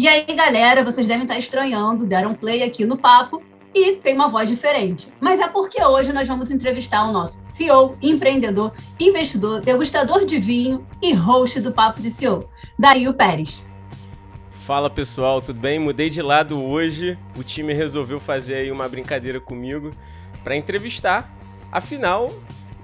E aí, galera, vocês devem estar estranhando, deram play aqui no papo e tem uma voz diferente. Mas é porque hoje nós vamos entrevistar o nosso CEO, empreendedor, investidor, degustador de vinho e host do Papo de CEO, Dario Pérez. Fala pessoal, tudo bem? Mudei de lado hoje. O time resolveu fazer aí uma brincadeira comigo para entrevistar. Afinal,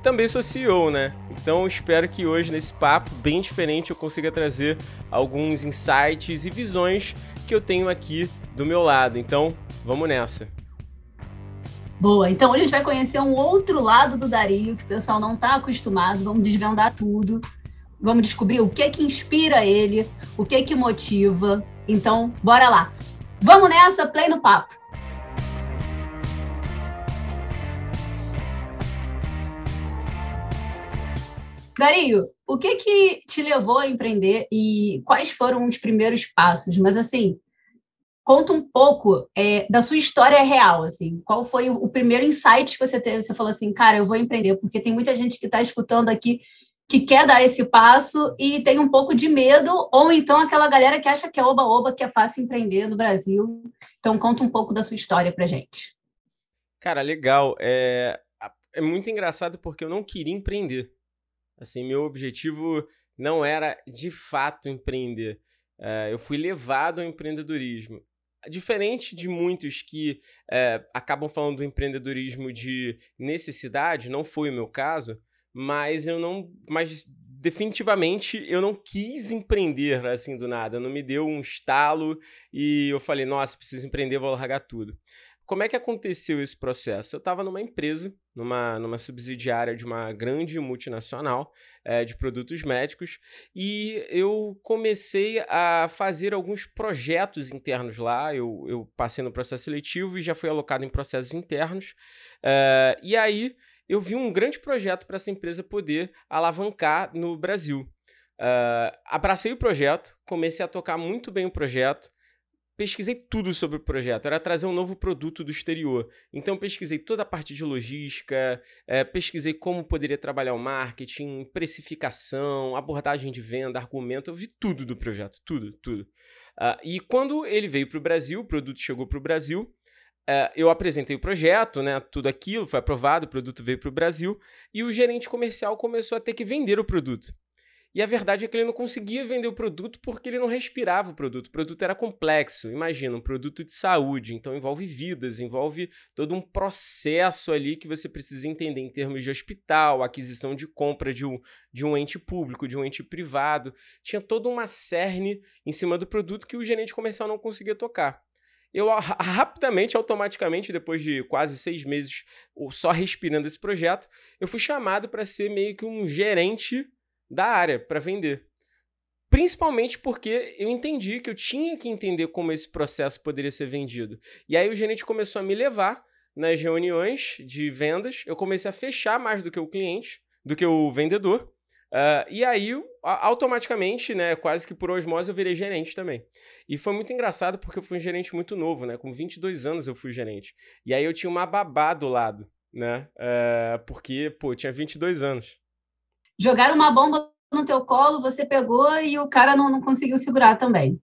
também sou CEO, né? Então espero que hoje nesse papo bem diferente eu consiga trazer alguns insights e visões que eu tenho aqui do meu lado. Então, vamos nessa. Boa, então hoje a gente vai conhecer um outro lado do Dario que o pessoal não está acostumado. Vamos desvendar tudo. Vamos descobrir o que é que inspira ele, o que é que motiva, então, bora lá. Vamos nessa, play no papo. Dario, o que que te levou a empreender e quais foram os primeiros passos? Mas assim, conta um pouco é, da sua história real, assim. Qual foi o primeiro insight que você teve? Você falou assim, cara, eu vou empreender, porque tem muita gente que está escutando aqui que quer dar esse passo e tem um pouco de medo, ou então aquela galera que acha que é oba-oba, que é fácil empreender no Brasil. Então, conta um pouco da sua história pra gente. Cara, legal. É, é muito engraçado porque eu não queria empreender. Assim, meu objetivo não era de fato empreender. É, eu fui levado ao empreendedorismo. Diferente de muitos que é, acabam falando do empreendedorismo de necessidade, não foi o meu caso mas eu não. Mas definitivamente eu não quis empreender assim do nada. Não me deu um estalo e eu falei, nossa, preciso empreender, vou largar tudo. Como é que aconteceu esse processo? Eu estava numa empresa, numa, numa subsidiária de uma grande multinacional é, de produtos médicos, e eu comecei a fazer alguns projetos internos lá. Eu, eu passei no processo seletivo e já fui alocado em processos internos. É, e aí eu vi um grande projeto para essa empresa poder alavancar no Brasil. Uh, abracei o projeto, comecei a tocar muito bem o projeto, pesquisei tudo sobre o projeto, era trazer um novo produto do exterior. Então, pesquisei toda a parte de logística, é, pesquisei como poderia trabalhar o marketing, precificação, abordagem de venda, argumento, eu vi tudo do projeto, tudo, tudo. Uh, e quando ele veio para o Brasil, o produto chegou para o Brasil, Uh, eu apresentei o projeto, né, tudo aquilo, foi aprovado, o produto veio para o Brasil e o gerente comercial começou a ter que vender o produto. E a verdade é que ele não conseguia vender o produto porque ele não respirava o produto. O produto era complexo. Imagina, um produto de saúde, então envolve vidas, envolve todo um processo ali que você precisa entender em termos de hospital, aquisição de compra de um, de um ente público, de um ente privado. Tinha toda uma cerne em cima do produto que o gerente comercial não conseguia tocar eu rapidamente, automaticamente, depois de quase seis meses só respirando esse projeto, eu fui chamado para ser meio que um gerente da área para vender. Principalmente porque eu entendi que eu tinha que entender como esse processo poderia ser vendido. E aí o gerente começou a me levar nas reuniões de vendas, eu comecei a fechar mais do que o cliente, do que o vendedor. Uh, e aí, automaticamente, né, quase que por osmose, eu virei gerente também. E foi muito engraçado porque eu fui um gerente muito novo, né? Com 22 anos eu fui gerente. E aí eu tinha uma babá do lado, né? Uh, porque, pô, eu tinha 22 anos. Jogaram uma bomba no teu colo, você pegou e o cara não, não conseguiu segurar também.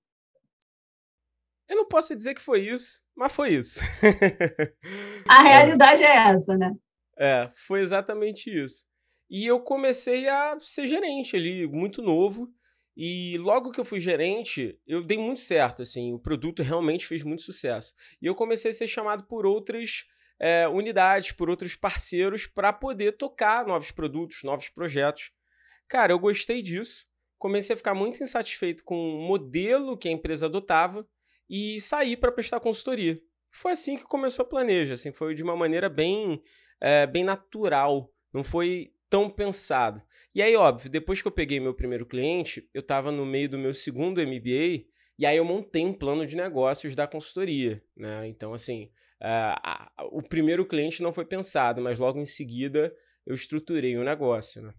Eu não posso dizer que foi isso, mas foi isso. A realidade é. é essa, né? É, foi exatamente isso. E eu comecei a ser gerente ali, muito novo. E logo que eu fui gerente, eu dei muito certo, assim, o produto realmente fez muito sucesso. E eu comecei a ser chamado por outras é, unidades, por outros parceiros, para poder tocar novos produtos, novos projetos. Cara, eu gostei disso, comecei a ficar muito insatisfeito com o modelo que a empresa adotava e saí para prestar consultoria. Foi assim que começou a planeja, assim, foi de uma maneira bem, é, bem natural. Não foi tão pensado. E aí, óbvio, depois que eu peguei meu primeiro cliente, eu estava no meio do meu segundo MBA, e aí eu montei um plano de negócios da consultoria, né? Então, assim, uh, o primeiro cliente não foi pensado, mas logo em seguida eu estruturei o negócio, né?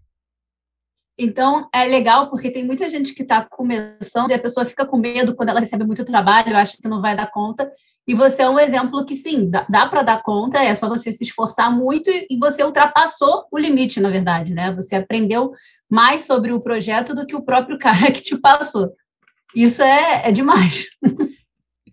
Então, é legal porque tem muita gente que está começando e a pessoa fica com medo quando ela recebe muito trabalho, acha que não vai dar conta. E você é um exemplo que, sim, dá, dá para dar conta, é só você se esforçar muito e você ultrapassou o limite, na verdade, né? Você aprendeu mais sobre o projeto do que o próprio cara que te passou. Isso é, é demais.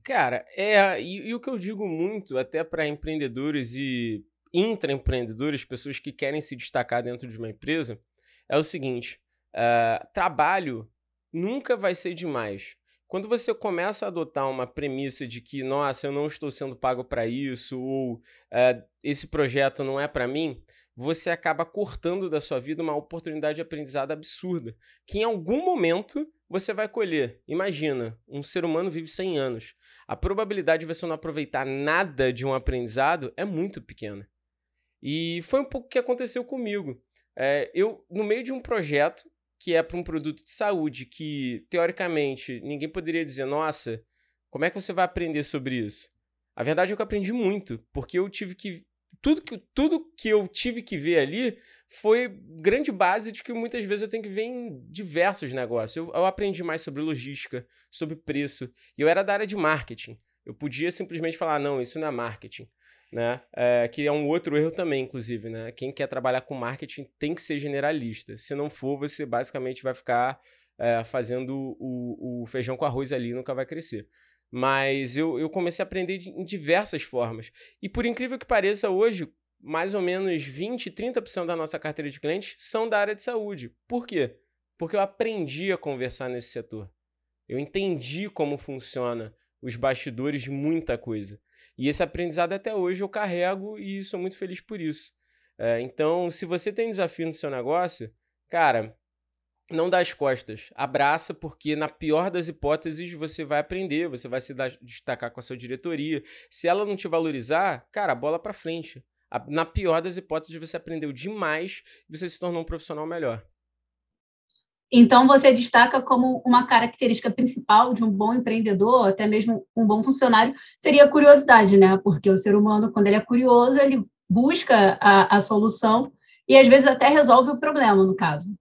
Cara, é, e, e o que eu digo muito, até para empreendedores e intraempreendedores, pessoas que querem se destacar dentro de uma empresa, é o seguinte: uh, trabalho nunca vai ser demais. Quando você começa a adotar uma premissa de que, nossa, eu não estou sendo pago para isso, ou uh, esse projeto não é para mim, você acaba cortando da sua vida uma oportunidade de aprendizado absurda, que em algum momento você vai colher. Imagina, um ser humano vive 100 anos. A probabilidade de você não aproveitar nada de um aprendizado é muito pequena. E foi um pouco o que aconteceu comigo. É, eu, no meio de um projeto que é para um produto de saúde que, teoricamente, ninguém poderia dizer, nossa, como é que você vai aprender sobre isso? A verdade é que eu aprendi muito, porque eu tive que tudo que, tudo que eu tive que ver ali foi grande base de que muitas vezes eu tenho que ver em diversos negócios. Eu, eu aprendi mais sobre logística, sobre preço. E eu era da área de marketing. Eu podia simplesmente falar, não, isso não é marketing. Né? É, que é um outro erro também, inclusive. Né? Quem quer trabalhar com marketing tem que ser generalista. Se não for, você basicamente vai ficar é, fazendo o, o feijão com arroz ali e nunca vai crescer. Mas eu, eu comecei a aprender de, em diversas formas. E por incrível que pareça, hoje, mais ou menos 20, 30% da nossa carteira de clientes são da área de saúde. Por quê? Porque eu aprendi a conversar nesse setor. Eu entendi como funciona os bastidores de muita coisa. E esse aprendizado até hoje eu carrego e sou muito feliz por isso. É, então, se você tem desafio no seu negócio, cara, não dá as costas. Abraça, porque na pior das hipóteses você vai aprender, você vai se destacar com a sua diretoria. Se ela não te valorizar, cara, bola para frente. Na pior das hipóteses, você aprendeu demais e você se tornou um profissional melhor. Então, você destaca como uma característica principal de um bom empreendedor, até mesmo um bom funcionário, seria a curiosidade, né? Porque o ser humano, quando ele é curioso, ele busca a, a solução e às vezes até resolve o problema, no caso.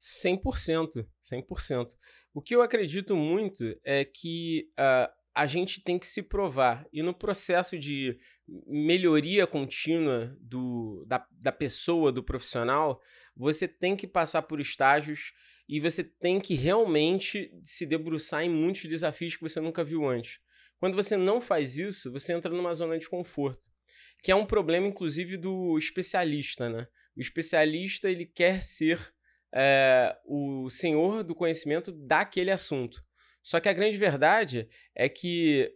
100%, 100%. O que eu acredito muito é que uh, a gente tem que se provar. E no processo de melhoria contínua do, da, da pessoa, do profissional, você tem que passar por estágios e você tem que realmente se debruçar em muitos desafios que você nunca viu antes. Quando você não faz isso, você entra numa zona de conforto, que é um problema, inclusive, do especialista, né? O especialista, ele quer ser é, o senhor do conhecimento daquele assunto. Só que a grande verdade é que,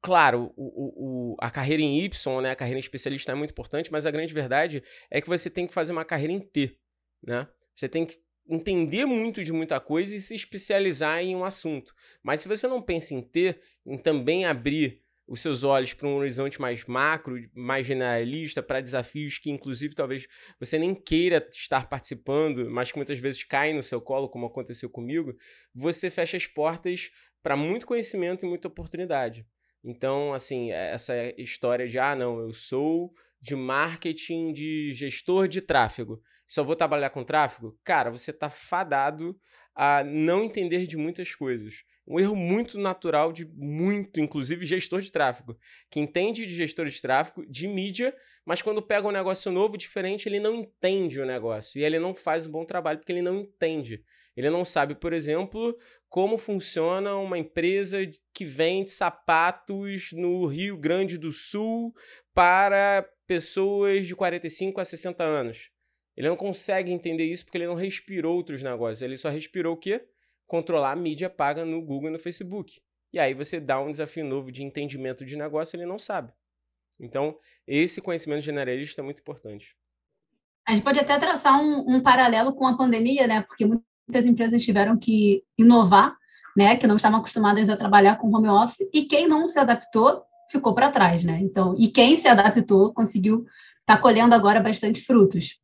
claro, o, o, a carreira em Y, né, a carreira em especialista é muito importante, mas a grande verdade é que você tem que fazer uma carreira em T. Né? Você tem que entender muito de muita coisa e se especializar em um assunto. Mas se você não pensa em ter, em também abrir os seus olhos para um horizonte mais macro, mais generalista, para desafios que, inclusive, talvez você nem queira estar participando, mas que muitas vezes caem no seu colo, como aconteceu comigo, você fecha as portas para muito conhecimento e muita oportunidade. Então, assim, é, essa história de, ah, não, eu sou de marketing, de gestor de tráfego, só vou trabalhar com tráfego, cara, você está fadado a não entender de muitas coisas. Um erro muito natural de muito, inclusive, gestor de tráfego, que entende de gestor de tráfego, de mídia, mas quando pega um negócio novo, diferente, ele não entende o negócio. E ele não faz um bom trabalho porque ele não entende. Ele não sabe, por exemplo, como funciona uma empresa que vende sapatos no Rio Grande do Sul para pessoas de 45 a 60 anos. Ele não consegue entender isso porque ele não respirou outros negócios. Ele só respirou o quê? Controlar a mídia paga no Google e no Facebook. E aí você dá um desafio novo de entendimento de negócio, ele não sabe. Então, esse conhecimento generalista é muito importante. A gente pode até traçar um, um paralelo com a pandemia, né? Porque muitas empresas tiveram que inovar, né? Que não estavam acostumadas a trabalhar com home office e quem não se adaptou ficou para trás, né? Então, e quem se adaptou conseguiu estar tá colhendo agora bastante frutos.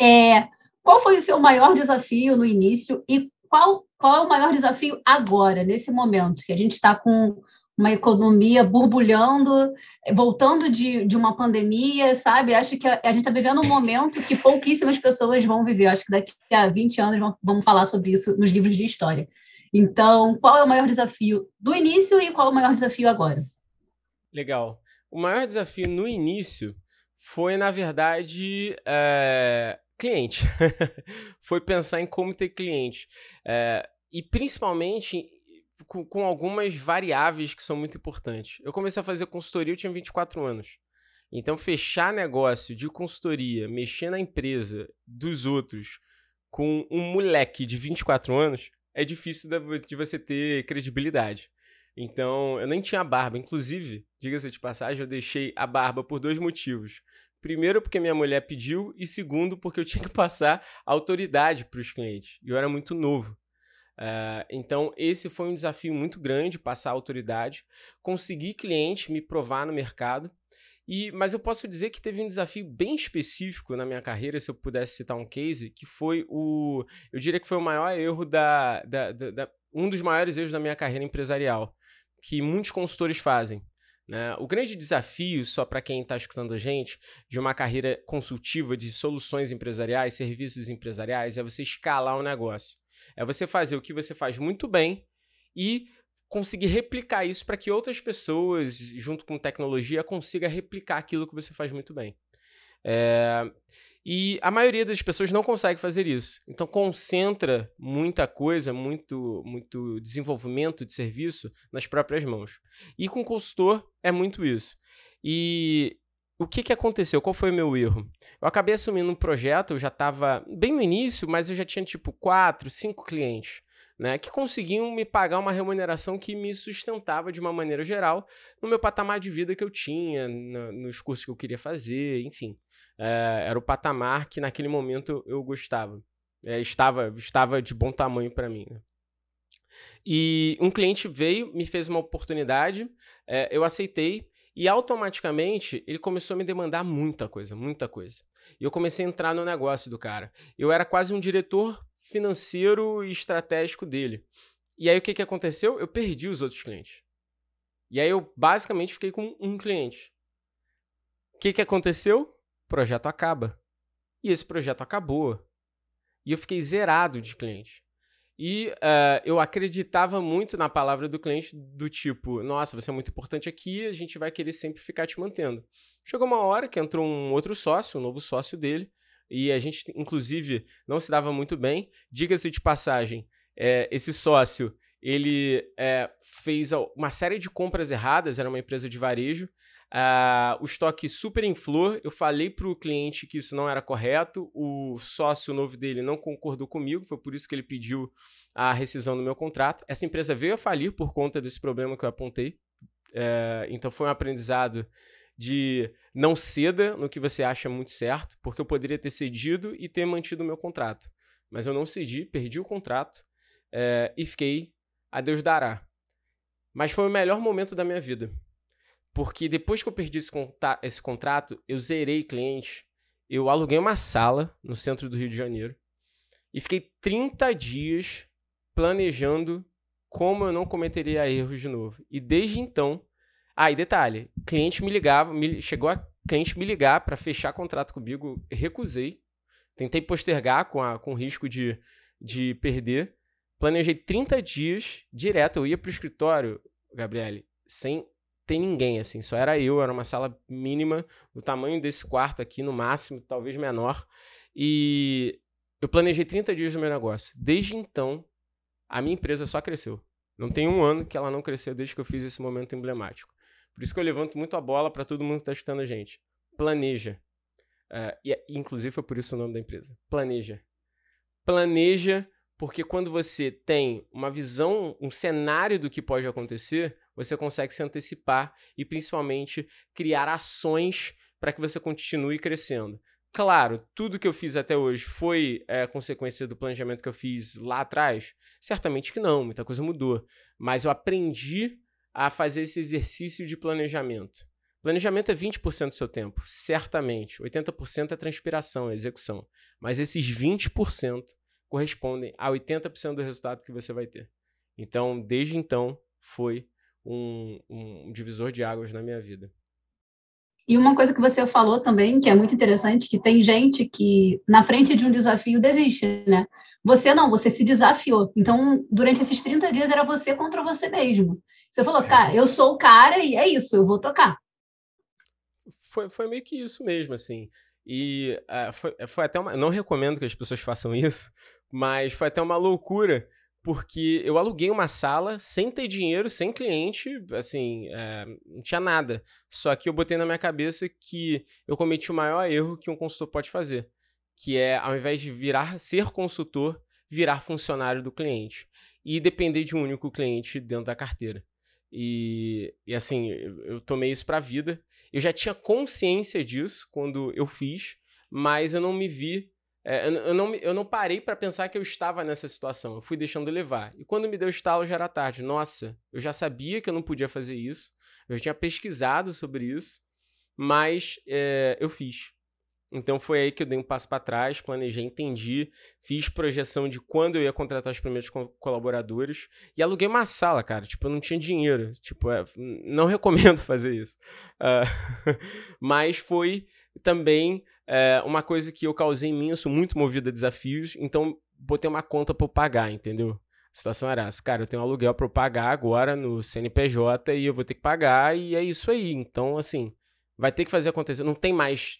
É, qual foi o seu maior desafio no início e qual, qual é o maior desafio agora, nesse momento, que a gente está com uma economia borbulhando, voltando de, de uma pandemia, sabe? Acho que a, a gente está vivendo um momento que pouquíssimas pessoas vão viver. Acho que daqui a 20 anos vão, vamos falar sobre isso nos livros de história. Então, qual é o maior desafio do início e qual é o maior desafio agora? Legal. O maior desafio no início foi, na verdade, é, cliente. foi pensar em como ter cliente. É, e principalmente com, com, algumas variáveis que são muito importantes. Eu comecei a fazer consultoria, eu tinha 24 anos. Então, fechar negócio de consultoria, mexer na empresa dos outros com um moleque de 24 anos, é difícil de você ter credibilidade. Então, eu nem tinha barba. Inclusive, diga-se de passagem, eu deixei a barba por dois motivos. Primeiro, porque minha mulher pediu, e segundo, porque eu tinha que passar autoridade para os clientes. E eu era muito novo. Uh, então, esse foi um desafio muito grande, passar autoridade, conseguir cliente, me provar no mercado. E, mas eu posso dizer que teve um desafio bem específico na minha carreira, se eu pudesse citar um case, que foi o. Eu diria que foi o maior erro da, da, da, da um dos maiores erros da minha carreira empresarial, que muitos consultores fazem. Né? O grande desafio, só para quem está escutando a gente, de uma carreira consultiva de soluções empresariais, serviços empresariais, é você escalar o negócio. É você fazer o que você faz muito bem e conseguir replicar isso para que outras pessoas, junto com tecnologia, consiga replicar aquilo que você faz muito bem. É... E a maioria das pessoas não consegue fazer isso. Então concentra muita coisa, muito, muito desenvolvimento de serviço nas próprias mãos. E com consultor é muito isso. E o que, que aconteceu? Qual foi o meu erro? Eu acabei assumindo um projeto, eu já estava bem no início, mas eu já tinha tipo quatro, cinco clientes. Né, que conseguiam me pagar uma remuneração que me sustentava de uma maneira geral no meu patamar de vida que eu tinha, no, nos cursos que eu queria fazer, enfim é, era o patamar que naquele momento eu gostava. É, estava, estava de bom tamanho para mim. Né? E um cliente veio, me fez uma oportunidade, é, eu aceitei e automaticamente ele começou a me demandar muita coisa, muita coisa. E eu comecei a entrar no negócio do cara. Eu era quase um diretor financeiro e estratégico dele. E aí o que, que aconteceu? Eu perdi os outros clientes. E aí eu basicamente fiquei com um cliente. O que, que aconteceu? Projeto acaba. E esse projeto acabou. E eu fiquei zerado de cliente. E uh, eu acreditava muito na palavra do cliente, do tipo, nossa, você é muito importante aqui, a gente vai querer sempre ficar te mantendo. Chegou uma hora que entrou um outro sócio, um novo sócio dele, e a gente, inclusive, não se dava muito bem. Diga-se de passagem, é, esse sócio, ele é, fez uma série de compras erradas, era uma empresa de varejo, Uh, o estoque super inflou. Eu falei para o cliente que isso não era correto. O sócio novo dele não concordou comigo, foi por isso que ele pediu a rescisão do meu contrato. Essa empresa veio a falir por conta desse problema que eu apontei. Uh, então foi um aprendizado de não ceda no que você acha muito certo, porque eu poderia ter cedido e ter mantido o meu contrato. Mas eu não cedi, perdi o contrato uh, e fiquei a Deus dará. Mas foi o melhor momento da minha vida porque depois que eu perdi esse, esse contrato, eu zerei cliente. Eu aluguei uma sala no centro do Rio de Janeiro e fiquei 30 dias planejando como eu não cometeria erros de novo. E desde então. Ah, e detalhe: cliente me ligava, me, chegou a cliente me ligar para fechar contrato comigo, recusei. Tentei postergar com, a, com risco de, de perder. Planejei 30 dias direto. Eu ia para o escritório, Gabriele, sem ter ninguém, assim, só era eu, era uma sala mínima, do tamanho desse quarto aqui, no máximo, talvez menor. E eu planejei 30 dias do meu negócio. Desde então, a minha empresa só cresceu. Não tem um ano que ela não cresceu desde que eu fiz esse momento emblemático. Por isso que eu levanto muito a bola para todo mundo que está escutando a gente. Planeja. Uh, e, inclusive foi por isso o nome da empresa. Planeja. Planeja, porque quando você tem uma visão, um cenário do que pode acontecer, você consegue se antecipar e principalmente criar ações para que você continue crescendo. Claro, tudo que eu fiz até hoje foi é, consequência do planejamento que eu fiz lá atrás? Certamente que não, muita coisa mudou. Mas eu aprendi a fazer esse exercício de planejamento. Planejamento é 20% do seu tempo, certamente. 80% é transpiração, é execução. Mas esses 20% correspondem a 80% do resultado que você vai ter. Então, desde então, foi um, um divisor de águas na minha vida. E uma coisa que você falou também, que é muito interessante, que tem gente que na frente de um desafio desiste, né? Você não, você se desafiou. Então, durante esses 30 dias era você contra você mesmo. Você falou, cara, eu sou o cara e é isso, eu vou tocar. Foi, foi meio que isso mesmo, assim. E uh, foi, foi até uma. Não recomendo que as pessoas façam isso, mas foi até uma loucura porque eu aluguei uma sala sem ter dinheiro, sem cliente, assim, é, não tinha nada. Só que eu botei na minha cabeça que eu cometi o maior erro que um consultor pode fazer, que é, ao invés de virar ser consultor, virar funcionário do cliente e depender de um único cliente dentro da carteira. E, e assim, eu, tomei isso para a vida. Eu já tinha consciência disso quando eu fiz, mas eu não me vi é, eu, não, eu não parei para pensar que eu estava nessa situação. Eu fui deixando levar. E quando me deu estalo, já era tarde. Nossa, eu já sabia que eu não podia fazer isso. Eu já tinha pesquisado sobre isso. Mas é, eu fiz. Então foi aí que eu dei um passo para trás, planejei, entendi, fiz projeção de quando eu ia contratar os primeiros co colaboradores e aluguei uma sala, cara. Tipo, eu não tinha dinheiro. Tipo, é, não recomendo fazer isso. Uh, mas foi também é, uma coisa que eu causei em mim, eu sou muito movido a desafios, então botei uma conta para eu pagar, entendeu? A situação era essa, cara, eu tenho um aluguel para eu pagar agora no CNPJ e eu vou ter que pagar e é isso aí. Então, assim, vai ter que fazer acontecer. Não tem mais,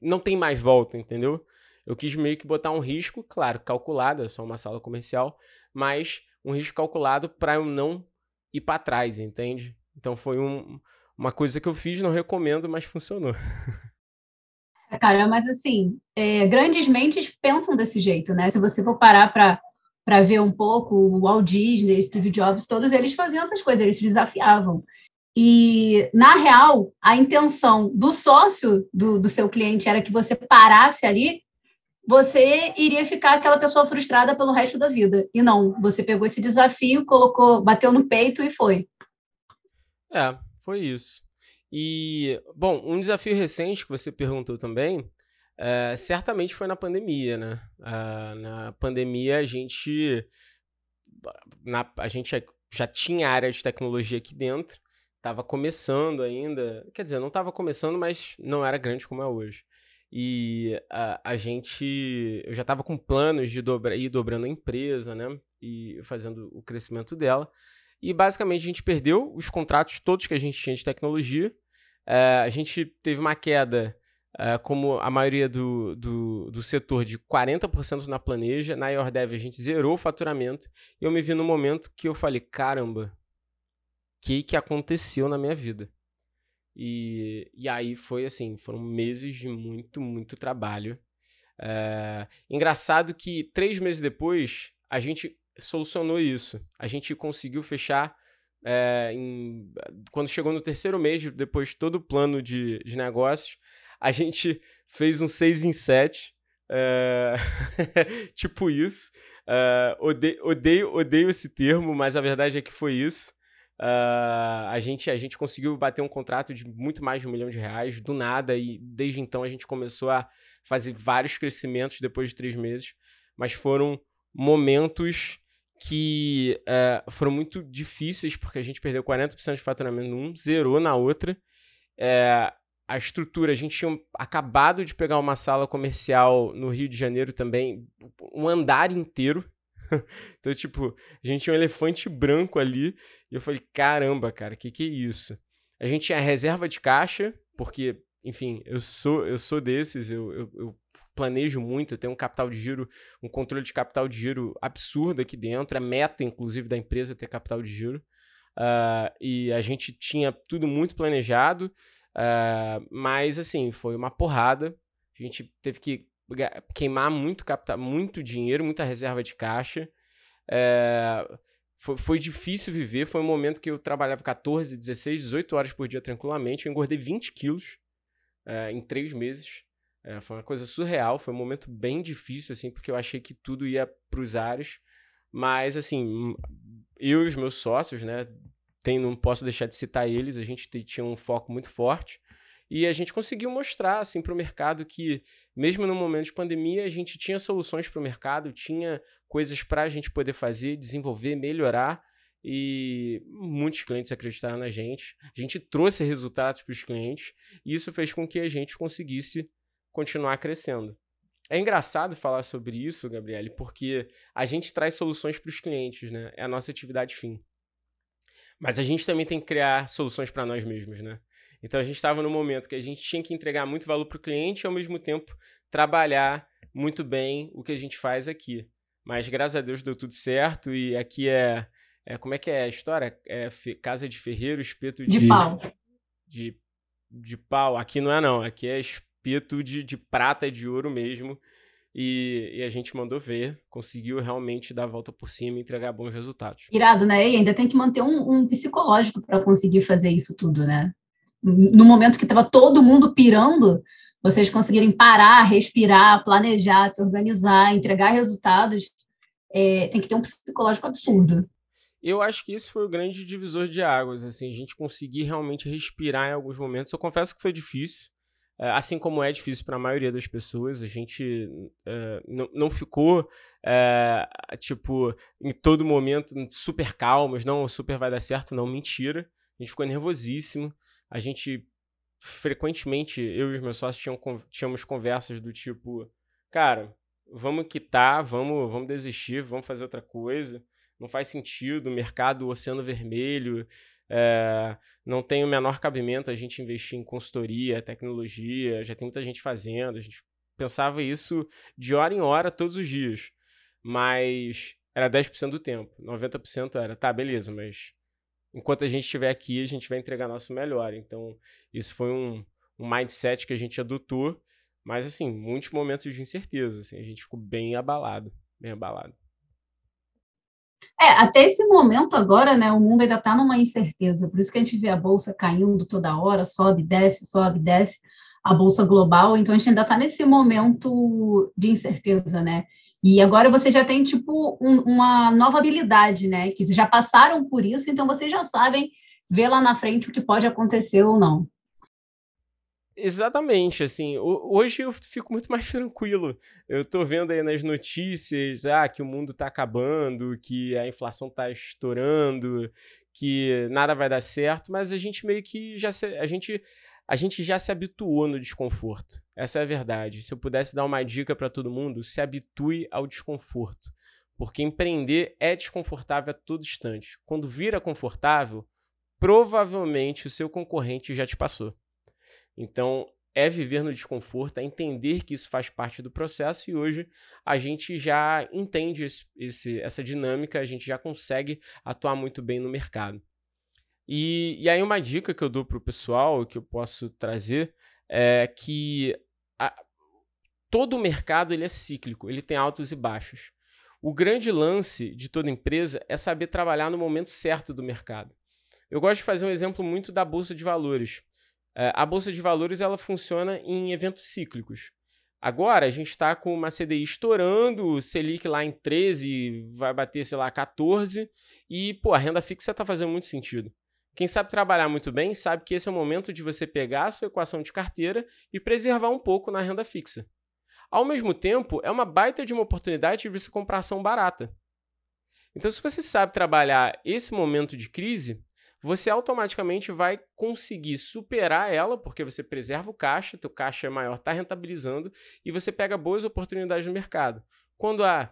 não tem mais volta, entendeu? Eu quis meio que botar um risco, claro, calculado, é só uma sala comercial, mas um risco calculado para eu não ir para trás, entende? Então foi um, uma coisa que eu fiz, não recomendo, mas funcionou. Cara, mas assim, é, grandes mentes pensam desse jeito, né? Se você for parar para para ver um pouco o Walt Disney, Steve Jobs, todos eles faziam essas coisas, eles se desafiavam. E, na real, a intenção do sócio do, do seu cliente era que você parasse ali, você iria ficar aquela pessoa frustrada pelo resto da vida. E não, você pegou esse desafio, colocou, bateu no peito e foi. É, foi isso. E, bom, um desafio recente que você perguntou também, é, certamente foi na pandemia, né? Uh, na pandemia a gente, na, a gente já tinha área de tecnologia aqui dentro, estava começando ainda, quer dizer, não estava começando, mas não era grande como é hoje. E a, a gente, eu já estava com planos de dobra, ir dobrando a empresa, né? E fazendo o crescimento dela. E basicamente a gente perdeu os contratos todos que a gente tinha de tecnologia Uh, a gente teve uma queda, uh, como a maioria do, do, do setor, de 40% na planeja. Na Yordev a gente zerou o faturamento. E eu me vi no momento que eu falei: caramba, o que, que aconteceu na minha vida? E, e aí foi assim: foram meses de muito, muito trabalho. Uh, engraçado que três meses depois a gente solucionou isso. A gente conseguiu fechar é, em, quando chegou no terceiro mês, depois de todo o plano de, de negócios, a gente fez um 6 em 7. É, tipo isso. É, odeio, odeio, odeio esse termo, mas a verdade é que foi isso. A, gente, a gente conseguiu bater um contrato de muito mais de um milhão de reais do nada, e desde então a gente começou a fazer vários crescimentos depois de três meses, mas foram momentos que uh, foram muito difíceis, porque a gente perdeu 40% de faturamento num, zerou na outra. É, a estrutura, a gente tinha acabado de pegar uma sala comercial no Rio de Janeiro também, um andar inteiro. então, tipo, a gente tinha um elefante branco ali, e eu falei, caramba, cara, que que é isso? A gente tinha reserva de caixa, porque, enfim, eu sou eu sou desses, eu, eu, eu planejo muito, eu tenho um capital de giro, um controle de capital de giro absurdo aqui dentro, é meta, inclusive, da empresa ter capital de giro. Uh, e a gente tinha tudo muito planejado, uh, mas assim, foi uma porrada. A gente teve que queimar muito capital, muito dinheiro, muita reserva de caixa. Uh, foi, foi, difícil viver. Foi um momento que eu trabalhava 14, 16, 18 horas por dia tranquilamente. Eu engordei 20 quilos em três meses. É, foi uma coisa surreal, foi um momento bem difícil, assim, porque eu achei que tudo ia para os ares. Mas, assim, eu e os meus sócios, né, tem, não posso deixar de citar eles, a gente tinha um foco muito forte. E a gente conseguiu mostrar assim, para o mercado que, mesmo no momento de pandemia, a gente tinha soluções para o mercado, tinha coisas para a gente poder fazer, desenvolver, melhorar. E muitos clientes acreditaram na gente. A gente trouxe resultados para os clientes. E isso fez com que a gente conseguisse continuar crescendo. É engraçado falar sobre isso, Gabriele, porque a gente traz soluções para os clientes, né? É a nossa atividade fim. Mas a gente também tem que criar soluções para nós mesmos, né? Então a gente estava no momento que a gente tinha que entregar muito valor para o cliente e ao mesmo tempo trabalhar muito bem o que a gente faz aqui. Mas graças a Deus deu tudo certo e aqui é, é como é que é a história? É fe, casa de ferreiro, espeto de, de pau. De, de pau. Aqui não é não, aqui é espeto de, de prata, de ouro mesmo. E, e, a gente mandou ver, conseguiu realmente dar a volta por cima e entregar bons resultados. Irado, né? E ainda tem que manter um, um psicológico para conseguir fazer isso tudo, né? No momento que estava todo mundo pirando, vocês conseguirem parar, respirar, planejar, se organizar, entregar resultados, é, tem que ter um psicológico absurdo. Eu acho que isso foi o grande divisor de águas, assim, a gente conseguir realmente respirar em alguns momentos. Eu confesso que foi difícil, assim como é difícil para a maioria das pessoas, a gente é, não, não ficou, é, tipo, em todo momento super calmos, não, super vai dar certo, não, mentira. A gente ficou nervosíssimo, a gente frequentemente, eu e os meus sócios tinham, tínhamos conversas do tipo, cara, vamos quitar, vamos, vamos desistir, vamos fazer outra coisa, não faz sentido, mercado, oceano vermelho, é, não tem o menor cabimento a gente investir em consultoria, tecnologia, já tem muita gente fazendo. A gente pensava isso de hora em hora, todos os dias. Mas era 10% do tempo. 90% era, tá, beleza, mas enquanto a gente estiver aqui, a gente vai entregar nosso melhor. Então, isso foi um, um mindset que a gente adotou. Mas, assim, muitos momentos de incerteza. Assim, a gente ficou bem abalado, bem abalado. É, até esse momento agora, né, o mundo ainda está numa incerteza, por isso que a gente vê a bolsa caindo toda hora, sobe, desce, sobe, desce, a bolsa global, então a gente ainda está nesse momento de incerteza, né? E agora você já tem, tipo, um, uma nova habilidade, né? Que já passaram por isso, então vocês já sabem ver lá na frente o que pode acontecer ou não. Exatamente, assim, hoje eu fico muito mais tranquilo. Eu tô vendo aí nas notícias, ah, que o mundo tá acabando, que a inflação tá estourando, que nada vai dar certo, mas a gente meio que já se, a gente a gente já se habituou no desconforto. Essa é a verdade. Se eu pudesse dar uma dica para todo mundo, se habitue ao desconforto. Porque empreender é desconfortável a todo instante. Quando vira confortável, provavelmente o seu concorrente já te passou. Então, é viver no desconforto, é entender que isso faz parte do processo e hoje a gente já entende esse, esse, essa dinâmica, a gente já consegue atuar muito bem no mercado. E, e aí uma dica que eu dou para o pessoal, que eu posso trazer, é que a, todo o mercado ele é cíclico, ele tem altos e baixos. O grande lance de toda empresa é saber trabalhar no momento certo do mercado. Eu gosto de fazer um exemplo muito da bolsa de valores. É, a bolsa de valores ela funciona em eventos cíclicos. Agora a gente está com uma CDI estourando, o Selic lá em 13, vai bater, sei lá, 14, e pô, a renda fixa está fazendo muito sentido. Quem sabe trabalhar muito bem sabe que esse é o momento de você pegar a sua equação de carteira e preservar um pouco na renda fixa. Ao mesmo tempo, é uma baita de uma oportunidade de você comprar ação barata. Então, se você sabe trabalhar esse momento de crise, você automaticamente vai conseguir superar ela, porque você preserva o caixa, teu caixa é maior, está rentabilizando, e você pega boas oportunidades no mercado. Quando a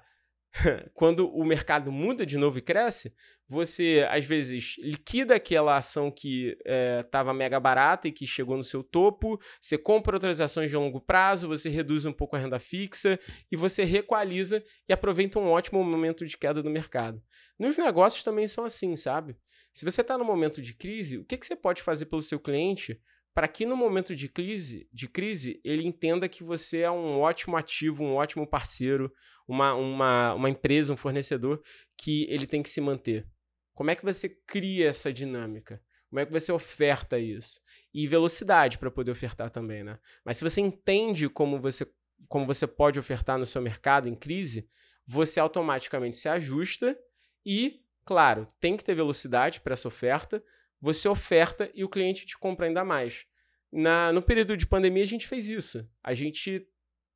quando o mercado muda de novo e cresce, você às vezes liquida aquela ação que estava é, mega barata e que chegou no seu topo, você compra outras ações de longo prazo, você reduz um pouco a renda fixa e você requaliza e aproveita um ótimo momento de queda do mercado. Nos negócios também são assim, sabe? Se você está no momento de crise, o que, que você pode fazer pelo seu cliente para que no momento de crise, de crise ele entenda que você é um ótimo ativo, um ótimo parceiro, uma, uma, uma empresa, um fornecedor que ele tem que se manter. Como é que você cria essa dinâmica? Como é que você oferta isso? E velocidade para poder ofertar também, né? Mas se você entende como você, como você pode ofertar no seu mercado em crise, você automaticamente se ajusta e Claro, tem que ter velocidade para essa oferta. Você oferta e o cliente te compra ainda mais. Na, no período de pandemia, a gente fez isso. A gente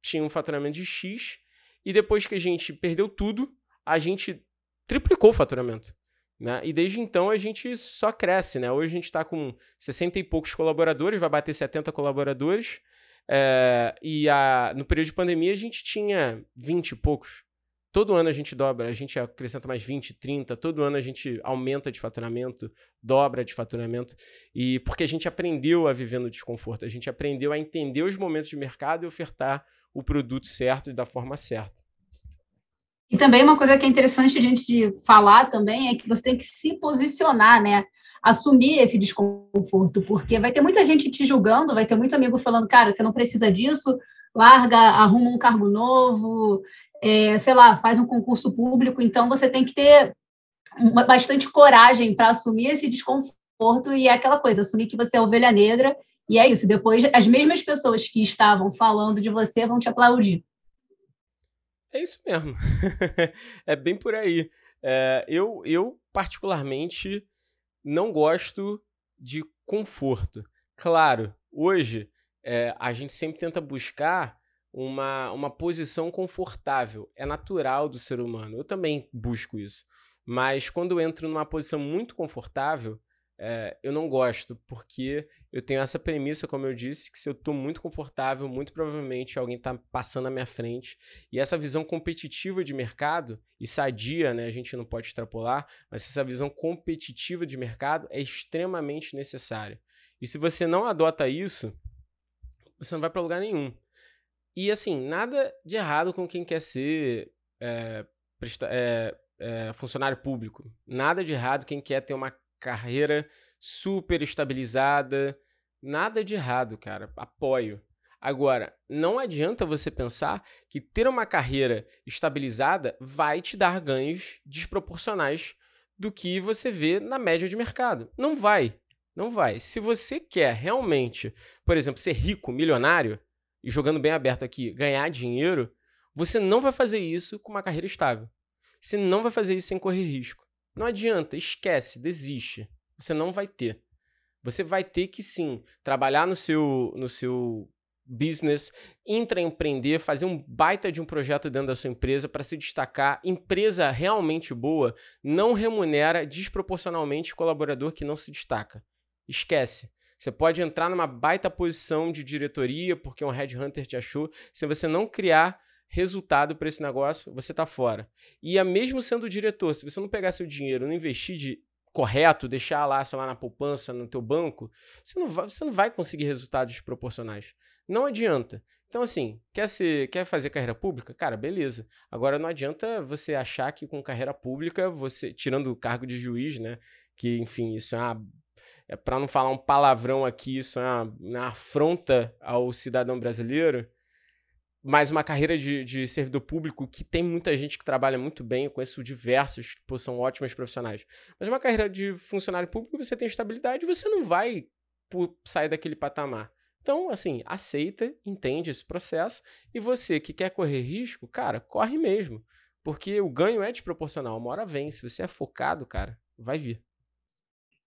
tinha um faturamento de X e depois que a gente perdeu tudo, a gente triplicou o faturamento. Né? E desde então a gente só cresce. Né? Hoje a gente está com 60 e poucos colaboradores, vai bater 70 colaboradores. É, e a, no período de pandemia a gente tinha 20 e poucos. Todo ano a gente dobra, a gente acrescenta mais 20, 30, todo ano a gente aumenta de faturamento, dobra de faturamento. E porque a gente aprendeu a viver no desconforto, a gente aprendeu a entender os momentos de mercado e ofertar o produto certo e da forma certa. E também uma coisa que é interessante a gente falar também é que você tem que se posicionar, né? Assumir esse desconforto, porque vai ter muita gente te julgando, vai ter muito amigo falando, cara, você não precisa disso, larga, arruma um cargo novo, é, sei lá, faz um concurso público. Então você tem que ter uma, bastante coragem para assumir esse desconforto e é aquela coisa, assumir que você é ovelha negra e é isso. Depois, as mesmas pessoas que estavam falando de você vão te aplaudir. É isso mesmo. é bem por aí. É, eu, eu, particularmente, não gosto de conforto. Claro, hoje é, a gente sempre tenta buscar uma, uma posição confortável. É natural do ser humano. Eu também busco isso. Mas quando eu entro numa posição muito confortável, é, eu não gosto, porque eu tenho essa premissa, como eu disse, que se eu estou muito confortável, muito provavelmente alguém está passando na minha frente. E essa visão competitiva de mercado, e sadia, né, a gente não pode extrapolar, mas essa visão competitiva de mercado é extremamente necessária. E se você não adota isso, você não vai para lugar nenhum. E assim, nada de errado com quem quer ser é, presta, é, é, funcionário público. Nada de errado quem quer ter uma carreira super estabilizada. Nada de errado, cara. Apoio. Agora, não adianta você pensar que ter uma carreira estabilizada vai te dar ganhos desproporcionais do que você vê na média de mercado. Não vai. Não vai. Se você quer realmente, por exemplo, ser rico, milionário, e jogando bem aberto aqui, ganhar dinheiro, você não vai fazer isso com uma carreira estável. Você não vai fazer isso sem correr risco. Não adianta, esquece, desiste. Você não vai ter. Você vai ter que sim trabalhar no seu, no seu business, intraempreender, fazer um baita de um projeto dentro da sua empresa para se destacar. Empresa realmente boa não remunera desproporcionalmente o colaborador que não se destaca. Esquece. Você pode entrar numa baita posição de diretoria porque um headhunter te achou. Se você não criar resultado para esse negócio, você está fora. E é mesmo sendo diretor, se você não pegar seu dinheiro, não investir de correto, deixar lá, sei lá, na poupança, no teu banco, você não vai, você não vai conseguir resultados proporcionais. Não adianta. Então, assim, quer, ser, quer fazer carreira pública? Cara, beleza. Agora, não adianta você achar que com carreira pública, você, tirando o cargo de juiz, né? Que, enfim, isso é uma. É, para não falar um palavrão aqui, isso é uma, uma afronta ao cidadão brasileiro mais uma carreira de, de, servidor público que tem muita gente que trabalha muito bem, eu conheço diversos que pô, são ótimos profissionais. Mas uma carreira de funcionário público, você tem estabilidade, você não vai sair daquele patamar. Então, assim, aceita, entende esse processo e você que quer correr risco, cara, corre mesmo. Porque o ganho é desproporcional, uma hora vem. Se você é focado, cara, vai vir.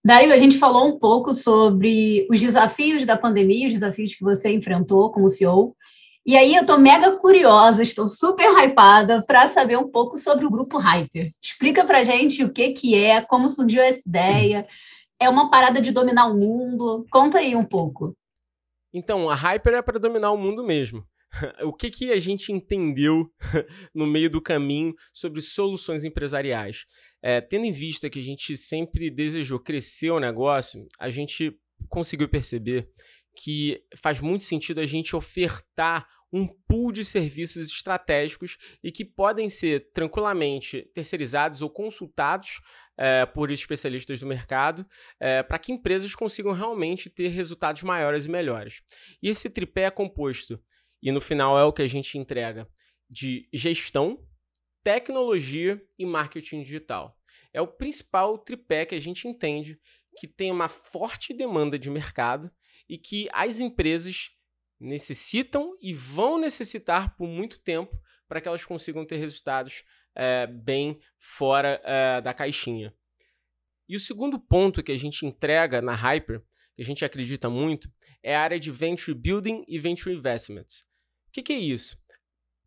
Daí a gente falou um pouco sobre os desafios da pandemia, os desafios que você enfrentou como CEO. E aí eu tô mega curiosa, estou super hypada para saber um pouco sobre o grupo Hyper. Explica pra gente o que que é, como surgiu essa ideia. É uma parada de dominar o mundo? Conta aí um pouco. Então, a Hyper é para dominar o mundo mesmo. o que, que a gente entendeu no meio do caminho sobre soluções empresariais? É, tendo em vista que a gente sempre desejou crescer o negócio, a gente conseguiu perceber que faz muito sentido a gente ofertar um pool de serviços estratégicos e que podem ser tranquilamente terceirizados ou consultados é, por especialistas do mercado é, para que empresas consigam realmente ter resultados maiores e melhores. E esse tripé é composto, e no final é o que a gente entrega, de gestão, tecnologia e marketing digital. É o principal tripé que a gente entende que tem uma forte demanda de mercado e que as empresas necessitam e vão necessitar por muito tempo para que elas consigam ter resultados é, bem fora é, da caixinha. E o segundo ponto que a gente entrega na Hyper, que a gente acredita muito, é a área de Venture Building e Venture Investments. O que, que é isso?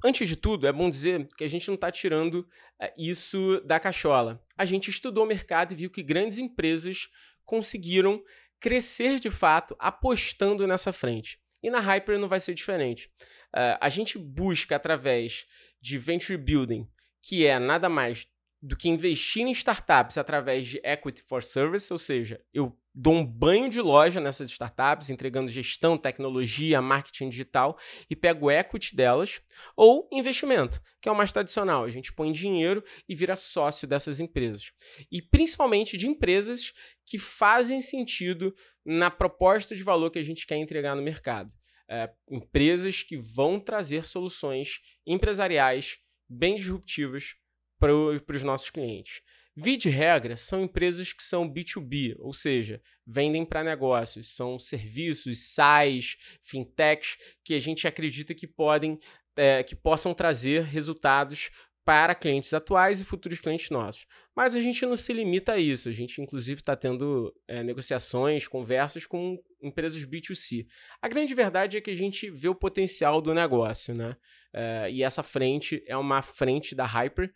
Antes de tudo, é bom dizer que a gente não está tirando é, isso da cachola. A gente estudou o mercado e viu que grandes empresas conseguiram crescer de fato apostando nessa frente. E na Hyper não vai ser diferente. Uh, a gente busca através de venture building, que é nada mais do que investir em startups através de equity for service, ou seja, eu dou um banho de loja nessas startups, entregando gestão, tecnologia, marketing digital e pego o equity delas, ou investimento, que é o mais tradicional. A gente põe dinheiro e vira sócio dessas empresas. E principalmente de empresas que fazem sentido na proposta de valor que a gente quer entregar no mercado. É, empresas que vão trazer soluções empresariais bem disruptivas para os nossos clientes. Via de regra, são empresas que são B2B, ou seja, vendem para negócios, são serviços, SaaS, fintechs, que a gente acredita que podem, é, que possam trazer resultados para clientes atuais e futuros clientes nossos. Mas a gente não se limita a isso, a gente inclusive está tendo é, negociações, conversas com empresas B2C. A grande verdade é que a gente vê o potencial do negócio, né? É, e essa frente é uma frente da Hyper,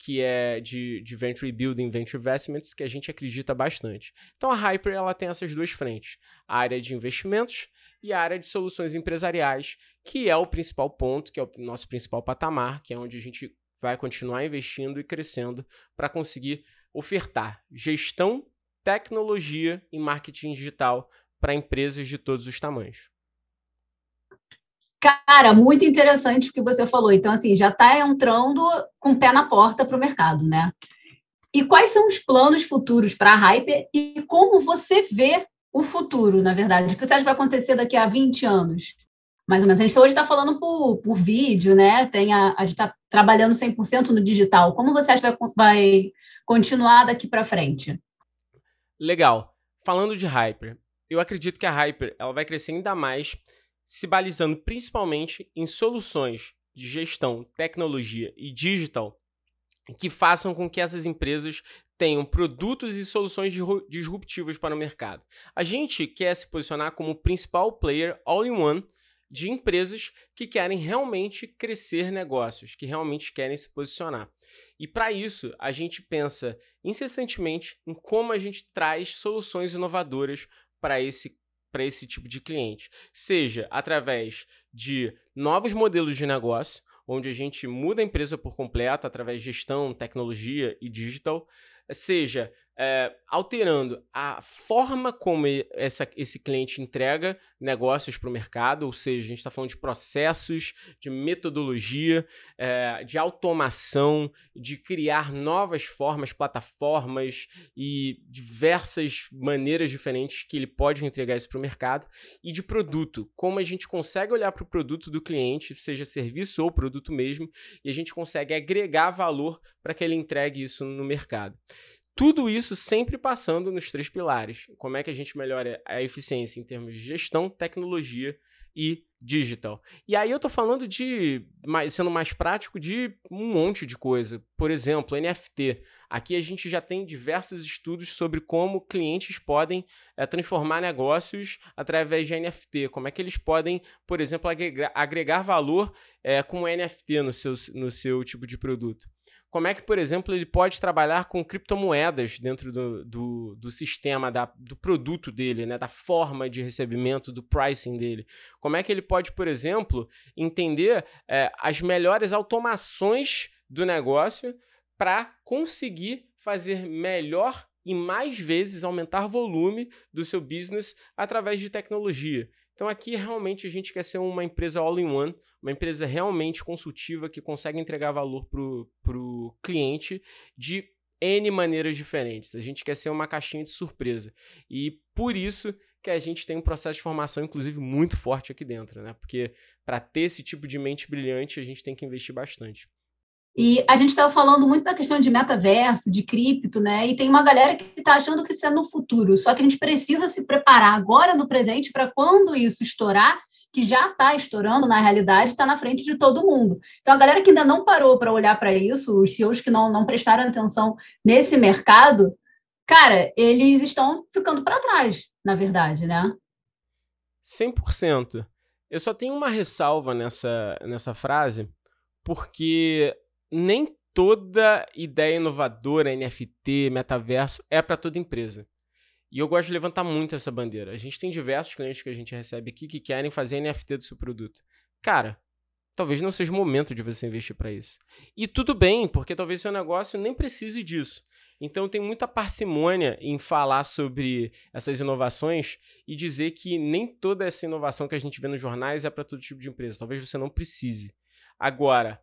que é de, de Venture Building, Venture Investments, que a gente acredita bastante. Então a Hyper ela tem essas duas frentes, a área de investimentos e a área de soluções empresariais, que é o principal ponto, que é o nosso principal patamar, que é onde a gente vai continuar investindo e crescendo para conseguir ofertar gestão, tecnologia e marketing digital para empresas de todos os tamanhos. Cara, muito interessante o que você falou. Então, assim, já está entrando com o pé na porta para o mercado, né? E quais são os planos futuros para a Hyper e como você vê o futuro, na verdade? O que você acha que vai acontecer daqui a 20 anos? Mais ou menos. A gente hoje está falando por, por vídeo, né? Tem a, a gente está trabalhando 100% no digital. Como você acha que vai, vai continuar daqui para frente? Legal. Falando de Hyper, eu acredito que a Hyper ela vai crescer ainda mais se balizando principalmente em soluções de gestão, tecnologia e digital que façam com que essas empresas tenham produtos e soluções disruptivas para o mercado. A gente quer se posicionar como o principal player all-in-one de empresas que querem realmente crescer negócios, que realmente querem se posicionar. E para isso, a gente pensa incessantemente em como a gente traz soluções inovadoras para esse para esse tipo de cliente, seja através de novos modelos de negócio, onde a gente muda a empresa por completo através de gestão, tecnologia e digital, seja é, alterando a forma como essa, esse cliente entrega negócios para o mercado, ou seja, a gente está falando de processos, de metodologia, é, de automação, de criar novas formas, plataformas e diversas maneiras diferentes que ele pode entregar isso para o mercado, e de produto, como a gente consegue olhar para o produto do cliente, seja serviço ou produto mesmo, e a gente consegue agregar valor para que ele entregue isso no mercado. Tudo isso sempre passando nos três pilares. Como é que a gente melhora a eficiência em termos de gestão, tecnologia e digital. E aí eu tô falando de, sendo mais prático, de um monte de coisa. Por exemplo, NFT. Aqui a gente já tem diversos estudos sobre como clientes podem é, transformar negócios através de NFT. Como é que eles podem, por exemplo, agregar, agregar valor é, com NFT no seu, no seu tipo de produto como é que, por exemplo, ele pode trabalhar com criptomoedas dentro do, do, do sistema, da, do produto dele, né, da forma de recebimento, do pricing dele. Como é que ele pode, por exemplo, entender é, as melhores automações do negócio para conseguir fazer melhor e mais vezes aumentar volume do seu business através de tecnologia. Então aqui realmente a gente quer ser uma empresa all-in-one, uma empresa realmente consultiva que consegue entregar valor para o cliente de N maneiras diferentes. A gente quer ser uma caixinha de surpresa. E por isso que a gente tem um processo de formação, inclusive, muito forte aqui dentro, né? Porque para ter esse tipo de mente brilhante, a gente tem que investir bastante. E a gente estava falando muito da questão de metaverso, de cripto, né? E tem uma galera que está achando que isso é no futuro. Só que a gente precisa se preparar agora no presente para quando isso estourar, que já está estourando na realidade, está na frente de todo mundo. Então a galera que ainda não parou para olhar para isso, os CEOs que não, não prestaram atenção nesse mercado, cara, eles estão ficando para trás, na verdade, né? 100%. Eu só tenho uma ressalva nessa, nessa frase, porque nem toda ideia inovadora, NFT, metaverso, é para toda empresa. E eu gosto de levantar muito essa bandeira. A gente tem diversos clientes que a gente recebe aqui que querem fazer NFT do seu produto. Cara, talvez não seja o momento de você investir para isso. E tudo bem, porque talvez seu negócio nem precise disso. Então tem muita parcimônia em falar sobre essas inovações e dizer que nem toda essa inovação que a gente vê nos jornais é para todo tipo de empresa. Talvez você não precise. Agora,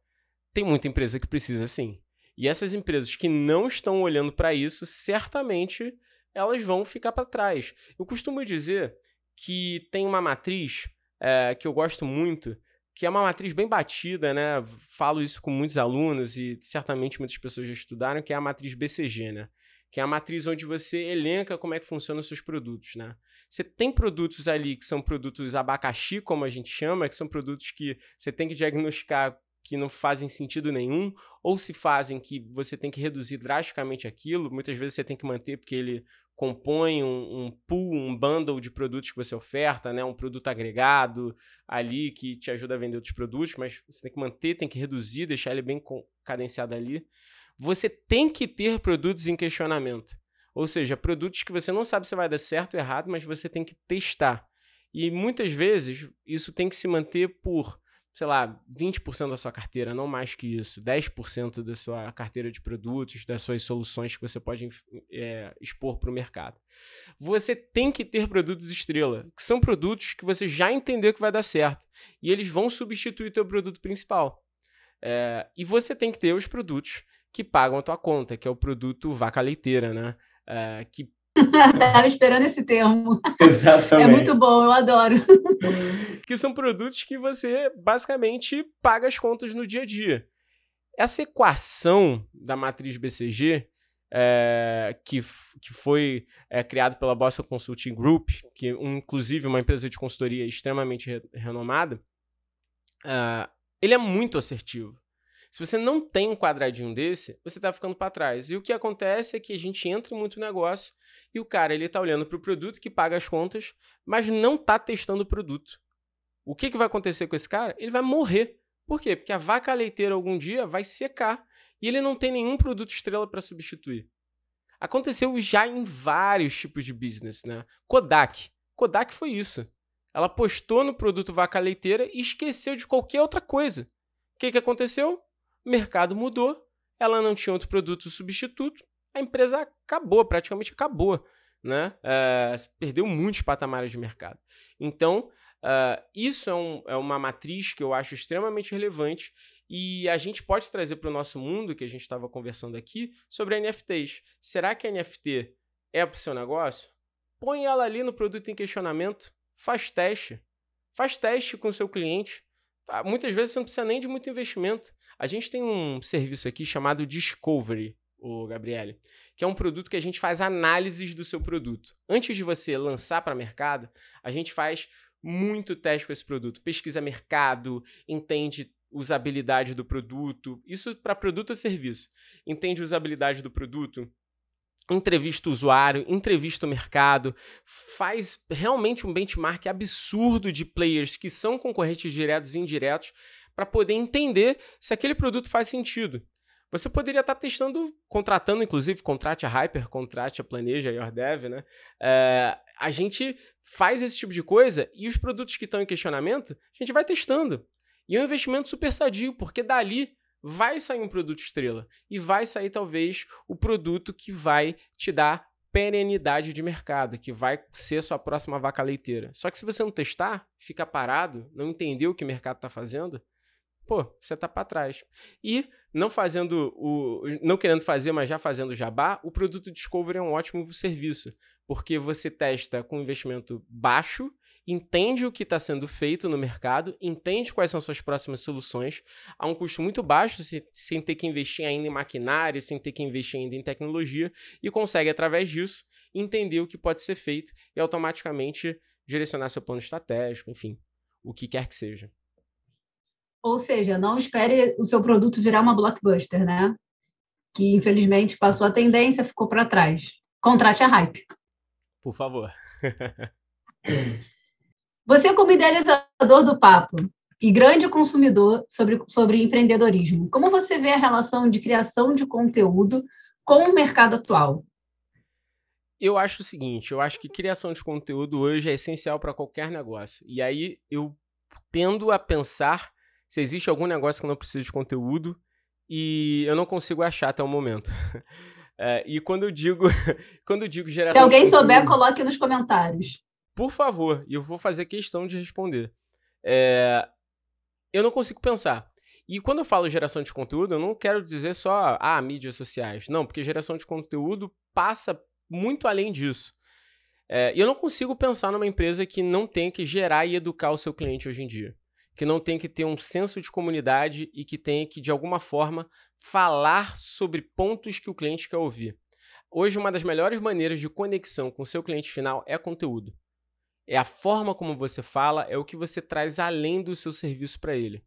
tem muita empresa que precisa sim. E essas empresas que não estão olhando para isso, certamente elas vão ficar para trás. Eu costumo dizer que tem uma matriz é, que eu gosto muito, que é uma matriz bem batida, né? Falo isso com muitos alunos e certamente muitas pessoas já estudaram, que é a matriz BCG, né? Que é a matriz onde você elenca como é que funcionam os seus produtos, né? Você tem produtos ali que são produtos abacaxi, como a gente chama, que são produtos que você tem que diagnosticar que não fazem sentido nenhum, ou se fazem que você tem que reduzir drasticamente aquilo, muitas vezes você tem que manter porque ele compõe um, um pool, um bundle de produtos que você oferta, né? um produto agregado ali que te ajuda a vender outros produtos, mas você tem que manter, tem que reduzir, deixar ele bem cadenciado ali. Você tem que ter produtos em questionamento. Ou seja, produtos que você não sabe se vai dar certo ou errado, mas você tem que testar. E muitas vezes isso tem que se manter por sei lá, 20% da sua carteira, não mais que isso, 10% da sua carteira de produtos, das suas soluções que você pode é, expor para o mercado. Você tem que ter produtos estrela, que são produtos que você já entendeu que vai dar certo, e eles vão substituir o teu produto principal. É, e você tem que ter os produtos que pagam a tua conta, que é o produto vaca leiteira, né? É, que Estava esperando esse termo. Exatamente. É muito bom, eu adoro. que são produtos que você basicamente paga as contas no dia a dia. Essa equação da matriz BCG, é, que, que foi é, criada pela Boston Consulting Group, que um, inclusive uma empresa de consultoria extremamente re renomada, uh, ele é muito assertivo. Se você não tem um quadradinho desse, você está ficando para trás. E o que acontece é que a gente entra muito negócio e o cara ele está olhando para o produto que paga as contas, mas não está testando o produto. O que, que vai acontecer com esse cara? Ele vai morrer. Por quê? Porque a vaca leiteira algum dia vai secar e ele não tem nenhum produto estrela para substituir. Aconteceu já em vários tipos de business, né? Kodak. Kodak foi isso. Ela postou no produto vaca leiteira e esqueceu de qualquer outra coisa. O que, que aconteceu? O mercado mudou, ela não tinha outro produto substituto, a empresa acabou, praticamente acabou. Né? Uh, perdeu muitos patamares de mercado. Então, uh, isso é, um, é uma matriz que eu acho extremamente relevante e a gente pode trazer para o nosso mundo, que a gente estava conversando aqui, sobre NFTs. Será que NFT é para o seu negócio? Põe ela ali no produto em questionamento, faz teste. Faz teste com o seu cliente. Tá? Muitas vezes você não precisa nem de muito investimento. A gente tem um serviço aqui chamado Discovery, o Gabriele, que é um produto que a gente faz análises do seu produto. Antes de você lançar para mercado, a gente faz muito teste com esse produto, pesquisa mercado, entende usabilidade do produto, isso para produto ou serviço. Entende usabilidade do produto, entrevista o usuário, entrevista o mercado, faz realmente um benchmark absurdo de players que são concorrentes diretos e indiretos para poder entender se aquele produto faz sentido. Você poderia estar tá testando, contratando, inclusive, contrate a Hyper, contrate a Planeja, a YourDev, né? É, a gente faz esse tipo de coisa e os produtos que estão em questionamento, a gente vai testando. E é um investimento super sadio, porque dali vai sair um produto estrela. E vai sair, talvez, o produto que vai te dar perenidade de mercado, que vai ser sua próxima vaca leiteira. Só que se você não testar, ficar parado, não entender o que o mercado está fazendo, pô, você tá para trás. E não fazendo o não querendo fazer, mas já fazendo jabá, o produto Discovery é um ótimo serviço, porque você testa com investimento baixo, entende o que está sendo feito no mercado, entende quais são suas próximas soluções, a um custo muito baixo, sem ter que investir ainda em maquinário, sem ter que investir ainda em tecnologia, e consegue, através disso, entender o que pode ser feito e automaticamente direcionar seu plano estratégico, enfim, o que quer que seja. Ou seja, não espere o seu produto virar uma blockbuster, né? Que infelizmente passou a tendência, ficou para trás. Contrate a hype. Por favor. Você, como idealizador do papo e grande consumidor sobre, sobre empreendedorismo, como você vê a relação de criação de conteúdo com o mercado atual? Eu acho o seguinte, eu acho que criação de conteúdo hoje é essencial para qualquer negócio. E aí eu tendo a pensar se existe algum negócio que não precisa de conteúdo e eu não consigo achar até o momento. É, e quando eu digo quando eu digo geração Se alguém souber, coloque nos comentários. Por favor, e eu vou fazer questão de responder. É, eu não consigo pensar. E quando eu falo geração de conteúdo, eu não quero dizer só ah, mídias sociais. Não, porque geração de conteúdo passa muito além disso. É, eu não consigo pensar numa empresa que não tem que gerar e educar o seu cliente hoje em dia. Que não tem que ter um senso de comunidade e que tenha que, de alguma forma, falar sobre pontos que o cliente quer ouvir. Hoje, uma das melhores maneiras de conexão com seu cliente final é conteúdo. É a forma como você fala, é o que você traz além do seu serviço para ele.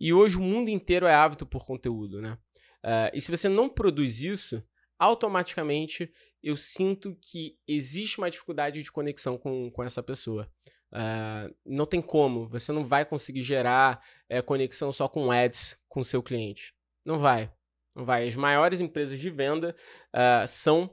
E hoje o mundo inteiro é ávido por conteúdo, né? Uh, e se você não produz isso, automaticamente eu sinto que existe uma dificuldade de conexão com, com essa pessoa. Uh, não tem como, você não vai conseguir gerar é, conexão só com ads com o seu cliente. Não vai, não vai. As maiores empresas de venda uh, são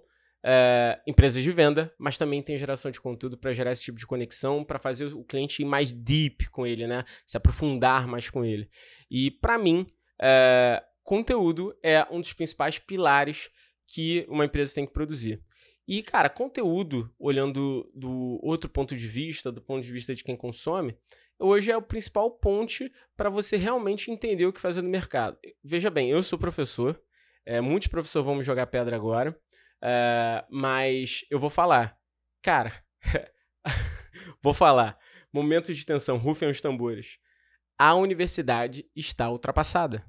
uh, empresas de venda, mas também tem geração de conteúdo para gerar esse tipo de conexão, para fazer o cliente ir mais deep com ele, né? Se aprofundar mais com ele. E para mim, uh, conteúdo é um dos principais pilares que uma empresa tem que produzir. E, cara, conteúdo, olhando do outro ponto de vista, do ponto de vista de quem consome, hoje é o principal ponte para você realmente entender o que fazer no mercado. Veja bem, eu sou professor, é, muitos professores vão me jogar pedra agora, Uh, mas eu vou falar. Cara, vou falar. Momento de tensão, rufem os tambores. A universidade está ultrapassada.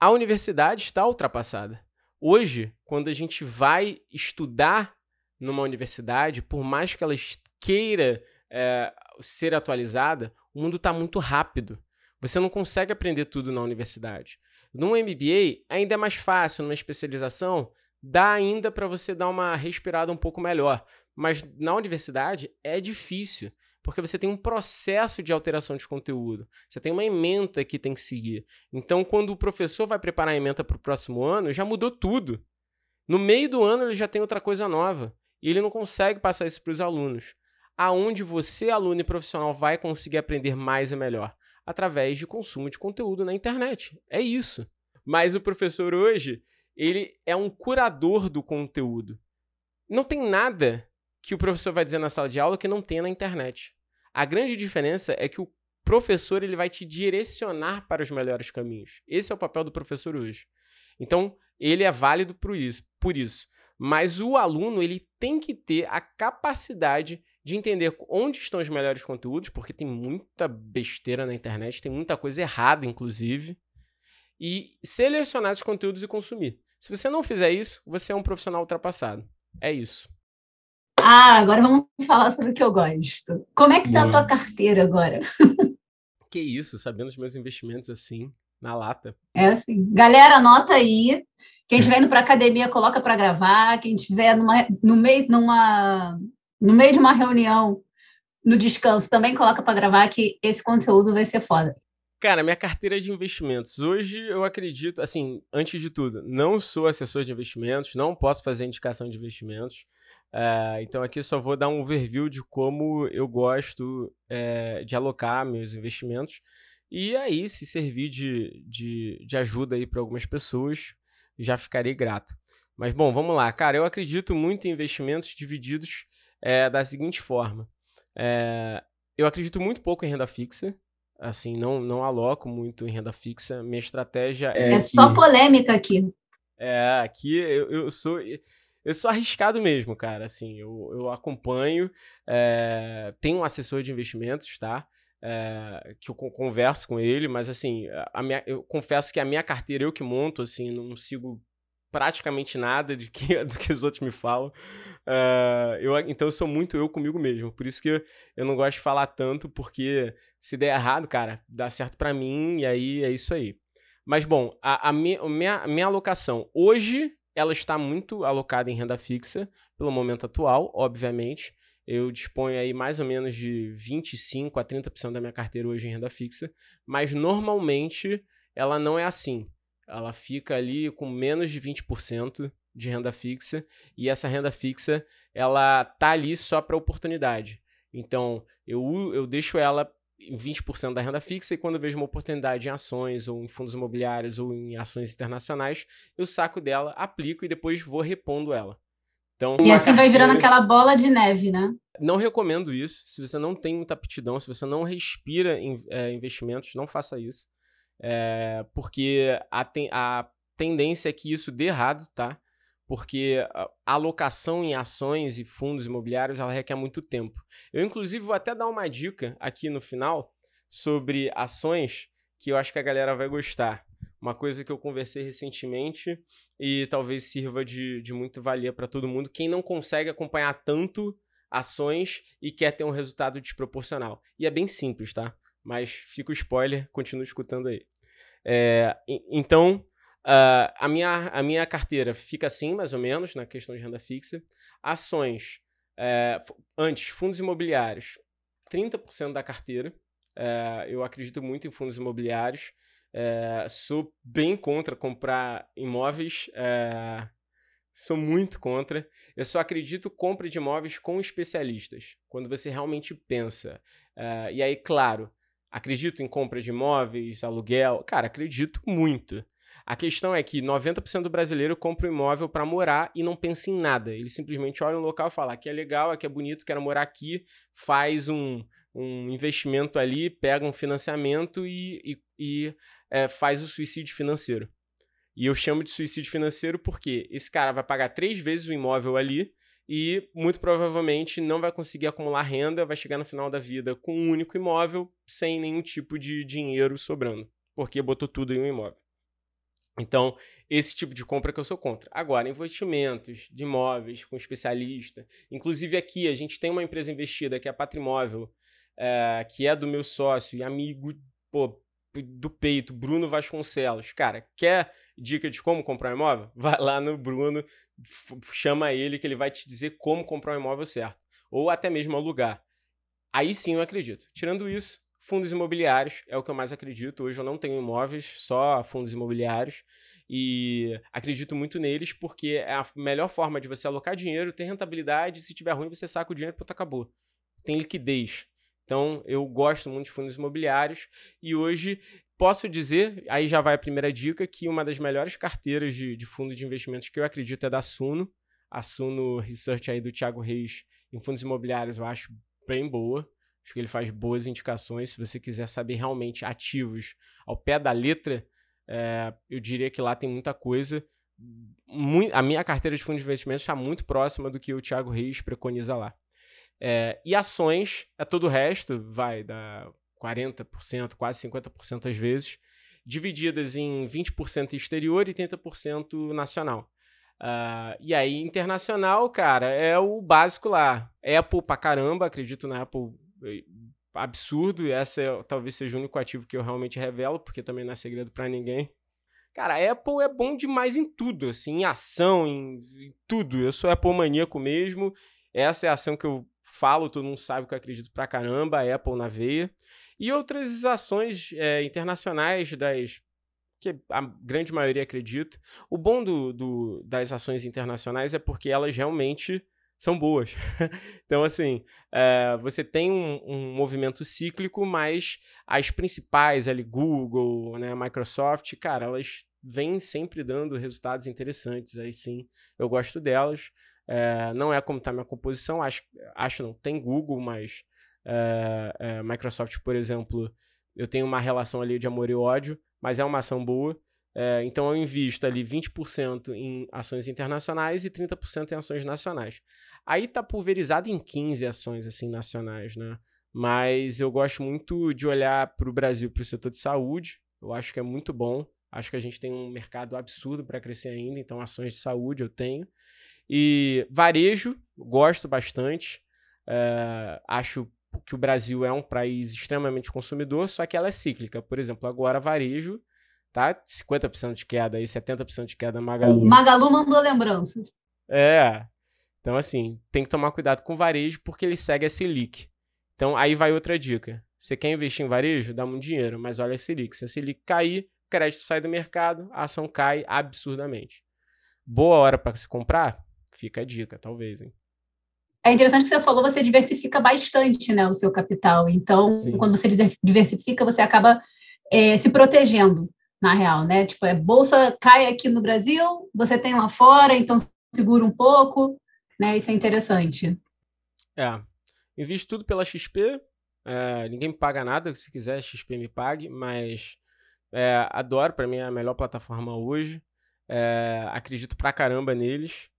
A universidade está ultrapassada. Hoje, quando a gente vai estudar numa universidade, por mais que ela queira é, ser atualizada, o mundo está muito rápido. Você não consegue aprender tudo na universidade. Num MBA, ainda é mais fácil, numa especialização, dá ainda para você dar uma respirada um pouco melhor. Mas na universidade é difícil, porque você tem um processo de alteração de conteúdo. Você tem uma ementa que tem que seguir. Então, quando o professor vai preparar a ementa para o próximo ano, já mudou tudo. No meio do ano, ele já tem outra coisa nova. E ele não consegue passar isso para os alunos. Aonde você, aluno e profissional, vai conseguir aprender mais e melhor? através de consumo de conteúdo na internet. É isso. Mas o professor hoje, ele é um curador do conteúdo. Não tem nada que o professor vai dizer na sala de aula que não tenha na internet. A grande diferença é que o professor ele vai te direcionar para os melhores caminhos. Esse é o papel do professor hoje. Então, ele é válido por isso. Por isso. Mas o aluno ele tem que ter a capacidade de entender onde estão os melhores conteúdos, porque tem muita besteira na internet, tem muita coisa errada, inclusive, e selecionar esses conteúdos e consumir. Se você não fizer isso, você é um profissional ultrapassado. É isso. Ah, agora vamos falar sobre o que eu gosto. Como é que tá a tua carteira agora? que isso, sabendo os meus investimentos assim, na lata. É assim. Galera, anota aí. Quem estiver indo para academia, coloca para gravar. Quem estiver numa, no meio, numa no meio de uma reunião, no descanso, também coloca para gravar que esse conteúdo vai ser foda. Cara, minha carteira de investimentos. Hoje eu acredito, assim, antes de tudo, não sou assessor de investimentos, não posso fazer indicação de investimentos. Uh, então aqui só vou dar um overview de como eu gosto uh, de alocar meus investimentos. E aí, se servir de, de, de ajuda aí para algumas pessoas, já ficarei grato. Mas bom, vamos lá. Cara, eu acredito muito em investimentos divididos é, da seguinte forma. É, eu acredito muito pouco em renda fixa. Assim, não, não aloco muito em renda fixa. Minha estratégia é. É só polêmica aqui. É, aqui eu, eu sou. Eu sou arriscado mesmo, cara. Assim, eu, eu acompanho. É, tenho um assessor de investimentos, tá? É, que eu converso com ele, mas assim, a minha, eu confesso que a minha carteira eu que monto, assim, não sigo praticamente nada de que, do que os outros me falam. Uh, eu, então eu sou muito eu comigo mesmo. Por isso que eu não gosto de falar tanto, porque se der errado, cara, dá certo para mim e aí é isso aí. Mas bom, a, a minha, a minha alocação hoje ela está muito alocada em renda fixa, pelo momento atual, obviamente. Eu disponho aí mais ou menos de 25 a 30% da minha carteira hoje em renda fixa, mas normalmente ela não é assim ela fica ali com menos de 20% de renda fixa e essa renda fixa ela tá ali só para oportunidade. Então, eu, eu deixo ela 20% da renda fixa e quando eu vejo uma oportunidade em ações ou em fundos imobiliários ou em ações internacionais, eu saco dela, aplico e depois vou repondo ela. Então, e assim carteira... vai virando aquela bola de neve, né? Não recomendo isso. Se você não tem muita aptidão, se você não respira em é, investimentos, não faça isso. É, porque a, ten a tendência é que isso dê errado, tá? Porque a alocação em ações e fundos imobiliários ela requer muito tempo. Eu, inclusive, vou até dar uma dica aqui no final sobre ações que eu acho que a galera vai gostar. Uma coisa que eu conversei recentemente e talvez sirva de, de muita valia para todo mundo. Quem não consegue acompanhar tanto ações e quer ter um resultado desproporcional. E é bem simples, tá? Mas fica o spoiler, continue escutando aí. É, então, uh, a, minha, a minha carteira fica assim, mais ou menos, na questão de renda fixa. Ações, é, antes, fundos imobiliários, 30% da carteira. É, eu acredito muito em fundos imobiliários. É, sou bem contra comprar imóveis. Sou muito contra. Eu só acredito compra de imóveis com especialistas. Quando você realmente pensa. E aí, claro, acredito em compra de imóveis, aluguel. Cara, acredito muito. A questão é que 90% do brasileiro compra um imóvel para morar e não pensa em nada. Ele simplesmente olha no local e fala: aqui é legal, aqui é bonito, quero morar aqui, faz um, um investimento ali, pega um financiamento e, e, e é, faz o suicídio financeiro. E eu chamo de suicídio financeiro porque esse cara vai pagar três vezes o imóvel ali e muito provavelmente não vai conseguir acumular renda, vai chegar no final da vida com um único imóvel sem nenhum tipo de dinheiro sobrando, porque botou tudo em um imóvel. Então, esse tipo de compra que eu sou contra. Agora, investimentos de imóveis com especialista. Inclusive aqui, a gente tem uma empresa investida que é a Patrimóvel, é, que é do meu sócio e amigo pô, do peito, Bruno Vasconcelos. Cara, quer dica de como comprar um imóvel? Vai lá no Bruno, chama ele que ele vai te dizer como comprar um imóvel certo. Ou até mesmo alugar. Aí sim eu acredito. Tirando isso, Fundos imobiliários é o que eu mais acredito. Hoje eu não tenho imóveis, só fundos imobiliários. E acredito muito neles porque é a melhor forma de você alocar dinheiro, ter rentabilidade. Se tiver ruim, você saca o dinheiro e acabou. Tem liquidez. Então eu gosto muito de fundos imobiliários. E hoje posso dizer, aí já vai a primeira dica, que uma das melhores carteiras de, de fundos de investimentos que eu acredito é da Suno. A Suno Research aí do Thiago Reis em fundos imobiliários eu acho bem boa. Acho que ele faz boas indicações. Se você quiser saber realmente ativos ao pé da letra, é, eu diria que lá tem muita coisa. Muito, a minha carteira de fundos de investimentos está muito próxima do que o Thiago Reis preconiza lá. É, e ações, é todo o resto, vai dar 40%, quase 50% às vezes, divididas em 20% exterior e 30% nacional. Uh, e aí, internacional, cara, é o básico lá. Apple pra caramba, acredito na Apple absurdo, e essa é, talvez seja o único ativo que eu realmente revelo, porque também não é segredo para ninguém. Cara, a Apple é bom demais em tudo, assim, em ação, em, em, tudo. Eu sou Apple maníaco mesmo. Essa é a ação que eu falo, todo mundo sabe que eu acredito pra caramba, a Apple na veia. E outras ações é, internacionais das que a grande maioria acredita. O bom do, do, das ações internacionais é porque elas realmente são boas. então, assim, é, você tem um, um, movimento cíclico, mas as principais ali, Google, né, Microsoft, cara, elas vêm sempre dando resultados interessantes. Aí sim, eu gosto delas. É, não é como está minha composição, acho, acho não, tem Google, mas é, Microsoft, por exemplo, eu tenho uma relação ali de amor e ódio, mas é uma ação boa. É, então eu invisto ali 20% em ações internacionais e 30% em ações nacionais. Aí tá pulverizado em 15 ações assim nacionais, né? Mas eu gosto muito de olhar para o Brasil, para o setor de saúde. Eu acho que é muito bom. Acho que a gente tem um mercado absurdo para crescer ainda, então ações de saúde eu tenho. E varejo, gosto bastante. É, acho que o Brasil é um país extremamente consumidor, só que ela é cíclica. Por exemplo, agora varejo tá 50% de queda aí, 70% de queda Magalu. Magalu mandou lembrança. É. Então, assim, tem que tomar cuidado com o varejo porque ele segue a Selic. Então, aí vai outra dica. Você quer investir em varejo? Dá muito dinheiro, mas olha a Selic. Se a Selic cair, o crédito sai do mercado, a ação cai absurdamente. Boa hora para se comprar? Fica a dica, talvez, hein? é interessante que você falou, você diversifica bastante né, o seu capital. Então, Sim. quando você diversifica, você acaba é, se protegendo, na real, né? Tipo, é bolsa cai aqui no Brasil, você tem lá fora, então segura um pouco, né? Isso é interessante. É. Invisto tudo pela XP. É, ninguém me paga nada, se quiser, XP me pague, mas é, adoro, para mim é a melhor plataforma hoje. É, acredito pra caramba neles.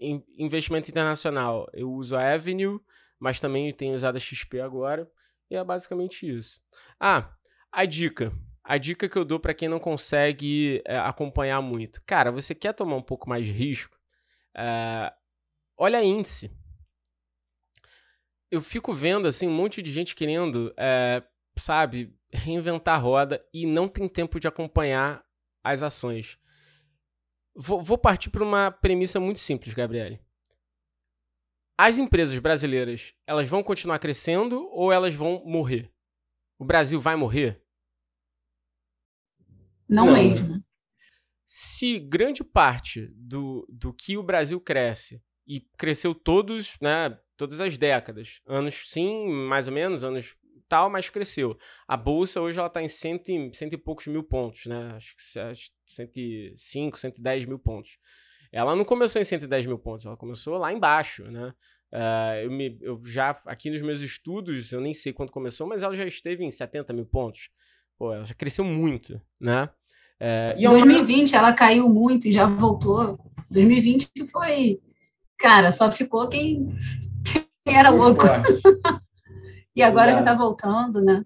In, investimento internacional, eu uso a Avenue, mas também tenho usado a XP agora. E é basicamente isso. Ah, a dica. A dica que eu dou para quem não consegue é, acompanhar muito. Cara, você quer tomar um pouco mais de risco? É, olha índice. Eu fico vendo assim um monte de gente querendo, é, sabe, reinventar a roda e não tem tempo de acompanhar as ações. Vou, vou partir para uma premissa muito simples, Gabriele. As empresas brasileiras, elas vão continuar crescendo ou elas vão morrer? O Brasil vai morrer? Não, não, mesmo. Se grande parte do, do que o Brasil cresce, e cresceu todos, né, todas as décadas, anos sim, mais ou menos, anos tal, mas cresceu. A bolsa hoje ela está em cento e, cento e poucos mil pontos, né? Acho que 105, 110 mil pontos. Ela não começou em 110 mil pontos, ela começou lá embaixo, né? Uh, eu, me, eu já, aqui nos meus estudos, eu nem sei quando começou, mas ela já esteve em 70 mil pontos. Pô, ela já cresceu muito, né? É, em 2020 uma... ela caiu muito e já voltou. 2020 foi, cara, só ficou quem, quem era louco. e agora Exato. já está voltando, né?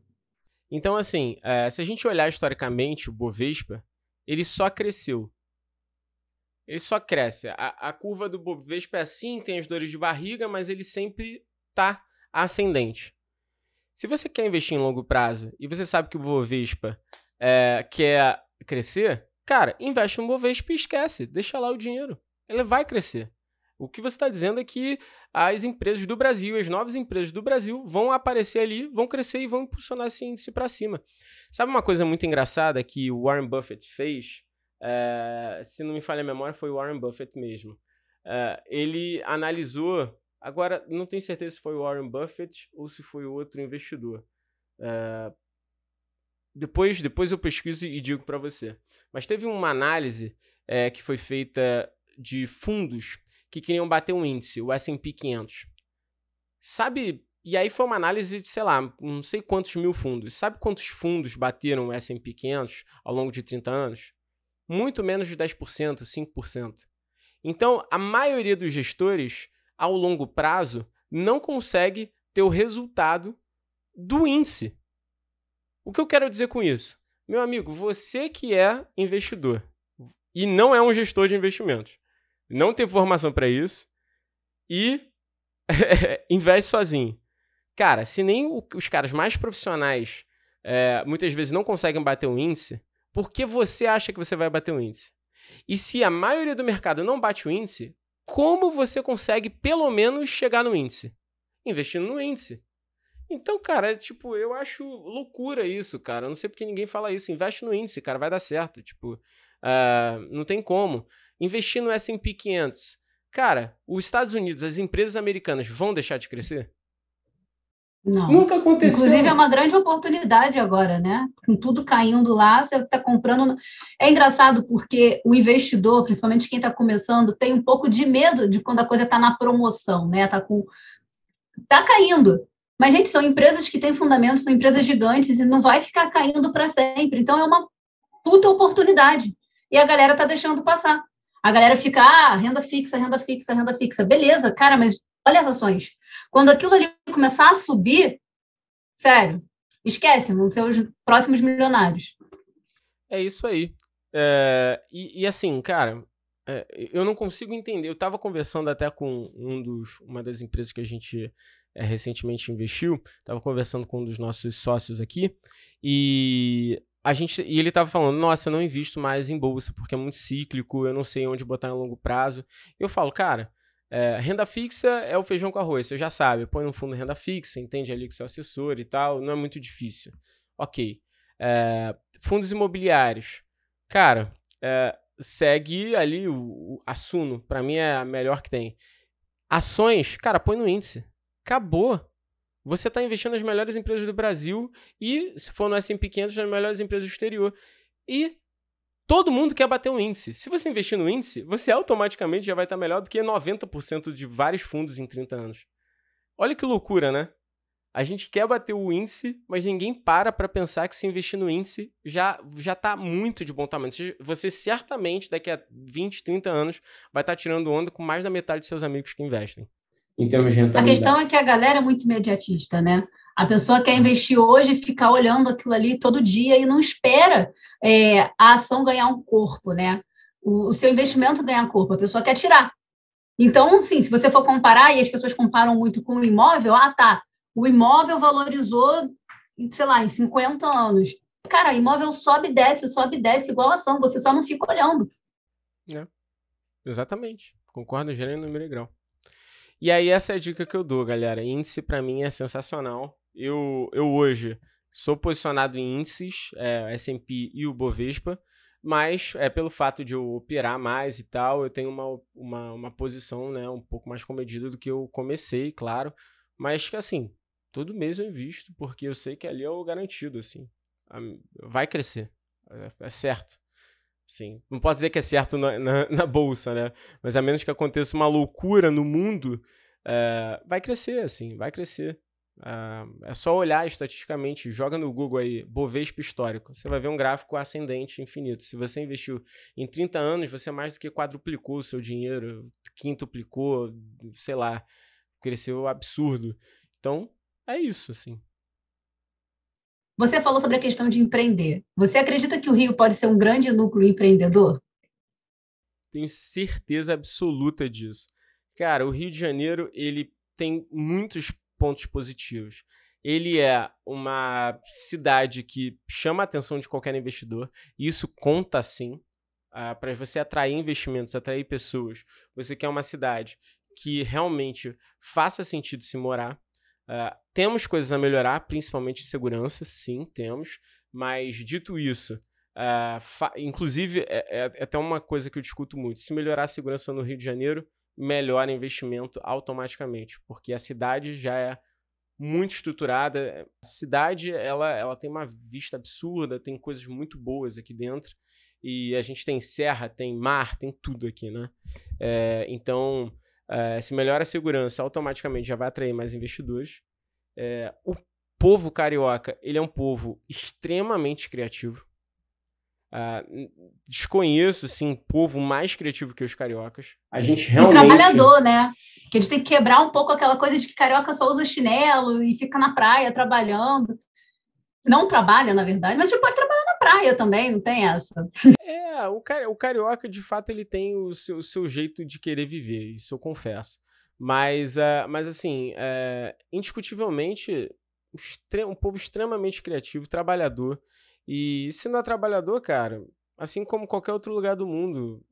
Então, assim, é, se a gente olhar historicamente o Bovespa, ele só cresceu. Ele só cresce. A, a curva do Bovespa é assim, tem as dores de barriga, mas ele sempre está ascendente. Se você quer investir em longo prazo e você sabe que o Bovespa é, quer crescer, cara, investe no Bovespa e esquece, deixa lá o dinheiro. Ele vai crescer. O que você está dizendo é que as empresas do Brasil, as novas empresas do Brasil, vão aparecer ali, vão crescer e vão impulsionar esse índice para cima. Sabe uma coisa muito engraçada que o Warren Buffett fez? É, se não me falha a memória, foi o Warren Buffett mesmo. É, ele analisou Agora, não tenho certeza se foi o Warren Buffett ou se foi outro investidor. Uh, depois, depois eu pesquiso e digo para você. Mas teve uma análise é, que foi feita de fundos que queriam bater um índice, o S&P 500. Sabe? E aí foi uma análise de, sei lá, não sei quantos mil fundos. Sabe quantos fundos bateram o S&P 500 ao longo de 30 anos? Muito menos de 10%, 5%. Então, a maioria dos gestores ao longo prazo, não consegue ter o resultado do índice. O que eu quero dizer com isso? Meu amigo, você que é investidor e não é um gestor de investimentos, não tem formação para isso e investe sozinho. Cara, se nem os caras mais profissionais é, muitas vezes não conseguem bater o um índice, por que você acha que você vai bater o um índice? E se a maioria do mercado não bate o índice, como você consegue pelo menos chegar no índice? Investindo no índice. Então, cara, é, tipo, eu acho loucura isso, cara. Eu não sei porque ninguém fala isso. Investe no índice, cara, vai dar certo. Tipo, uh, não tem como. Investir no S&P 500. Cara, os Estados Unidos, as empresas americanas vão deixar de crescer? Não. Nunca aconteceu. Inclusive, é uma grande oportunidade agora, né? Com tudo caindo lá, você está comprando. É engraçado porque o investidor, principalmente quem está começando, tem um pouco de medo de quando a coisa está na promoção, né? Está com. Tá caindo. Mas, gente, são empresas que têm fundamentos, são empresas gigantes e não vai ficar caindo para sempre. Então, é uma puta oportunidade. E a galera tá deixando passar. A galera fica, ah, renda fixa, renda fixa, renda fixa. Beleza, cara, mas olha as ações quando aquilo ali começar a subir, sério, esquece, vão ser os próximos milionários. É isso aí. É, e, e, assim, cara, é, eu não consigo entender. Eu estava conversando até com um dos, uma das empresas que a gente é, recentemente investiu, estava conversando com um dos nossos sócios aqui, e a gente e ele estava falando, nossa, eu não invisto mais em bolsa porque é muito cíclico, eu não sei onde botar em longo prazo. Eu falo, cara, é, renda fixa é o feijão com arroz, você já sabe. Põe no fundo renda fixa, entende ali com seu assessor e tal, não é muito difícil. Ok. É, fundos imobiliários. Cara, é, segue ali o, o a Suno, para mim é a melhor que tem. Ações, cara, põe no índice. Acabou. Você está investindo nas melhores empresas do Brasil e, se for no S&P 500, nas melhores empresas do exterior. E todo mundo quer bater um índice. Se você investir no índice, você automaticamente já vai estar melhor do que 90% de vários fundos em 30 anos. Olha que loucura, né? A gente quer bater o índice, mas ninguém para para pensar que se investir no índice já já está muito de bom tamanho. Você certamente daqui a 20, 30 anos vai estar tá tirando onda com mais da metade de seus amigos que investem. Em termos de rentabilidade. A questão é que a galera é muito imediatista, né? A pessoa quer investir hoje e ficar olhando aquilo ali todo dia e não espera é, a ação ganhar um corpo, né? O, o seu investimento ganhar corpo, a pessoa quer tirar. Então, sim, se você for comparar, e as pessoas comparam muito com o imóvel, ah, tá, o imóvel valorizou, sei lá, em 50 anos. Cara, imóvel sobe e desce, sobe e desce igual ação, você só não fica olhando. É, exatamente. Concordo gênero, número e grau. E aí, essa é a dica que eu dou, galera. Índice, para mim, é sensacional. Eu, eu hoje sou posicionado em índices, é, S&P e o Bovespa, mas é pelo fato de eu operar mais e tal, eu tenho uma, uma, uma posição né, um pouco mais comedida do que eu comecei, claro. Mas que, assim, todo mês eu invisto, porque eu sei que ali é o garantido, assim. Vai crescer. É, é certo. Sim. Não posso dizer que é certo na, na, na, bolsa, né? Mas a menos que aconteça uma loucura no mundo, é, vai crescer, assim, vai crescer. É, é só olhar estatisticamente, joga no Google aí, Bovespa histórico. Você vai ver um gráfico ascendente infinito. Se você investiu em 30 anos, você mais do que quadruplicou o seu dinheiro, quintuplicou, sei lá, cresceu absurdo. Então, é isso, assim. Você falou sobre a questão de empreender. Você acredita que o Rio pode ser um grande núcleo empreendedor? Tenho certeza absoluta disso. Cara, o Rio de Janeiro, ele tem muitos pontos positivos. Ele é uma cidade que chama a atenção de qualquer investidor, e isso conta sim. Uh, para você atrair investimentos, atrair pessoas. Você quer uma cidade que realmente faça sentido se morar. Uh, temos coisas a melhorar, principalmente segurança, sim, temos. Mas dito isso, uh, inclusive é, é, é, até uma coisa que eu discuto muito: se melhorar a segurança no Rio de Janeiro, melhora investimento automaticamente, porque a cidade já é muito estruturada. A cidade ela, ela tem uma vista absurda, tem coisas muito boas aqui dentro. E a gente tem serra, tem mar, tem tudo aqui, né? É, então, Uh, se melhora a segurança, automaticamente já vai atrair mais investidores. É, o povo carioca, ele é um povo extremamente criativo. Uh, desconheço, assim, povo mais criativo que os cariocas. A gente realmente... Um trabalhador, né? Que a gente tem que quebrar um pouco aquela coisa de que carioca só usa chinelo e fica na praia trabalhando. Não trabalha, na verdade, mas a gente pode trabalhar na praia também, não tem essa. É, o, cari o carioca, de fato, ele tem o seu, o seu, jeito de querer viver, isso eu confesso. Mas, uh, mas assim, uh, indiscutivelmente, um povo extremamente criativo, trabalhador. E se não é trabalhador, cara, assim como qualquer outro lugar do mundo,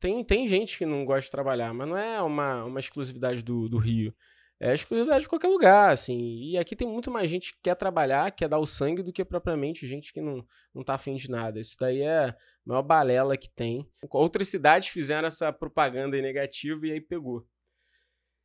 tem, tem gente que não gosta de trabalhar, mas não é uma, uma exclusividade do, do Rio é exclusividade de qualquer lugar, assim. E aqui tem muito mais gente que quer trabalhar, quer dar o sangue, do que propriamente gente que não, não tá afim de nada. Isso daí é a maior balela que tem. Outras cidades fizeram essa propaganda negativa e aí pegou.